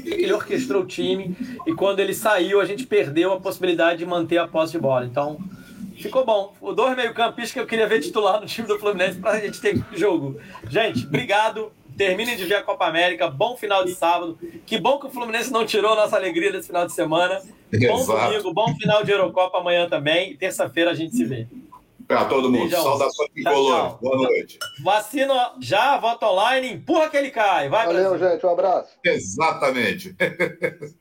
ele orquestrou o time e quando ele saiu a gente perdeu a possibilidade de manter a posse de bola. Então ficou bom. O dois meio-campistas que eu queria ver titular no time do Fluminense para a gente ter jogo. Gente, obrigado. Terminem de ver a Copa América. Bom final de sábado. Que bom que o Fluminense não tirou nossa alegria desse final de semana. Bom Exato. domingo, bom final de Eurocopa amanhã também. Terça-feira a gente se vê. Para todo mundo. Beijão. Saudações tricolor. Boa noite. Vacina já, voto online, empurra que ele cai. Vai, Valeu, Brasil. gente. Um abraço. Exatamente.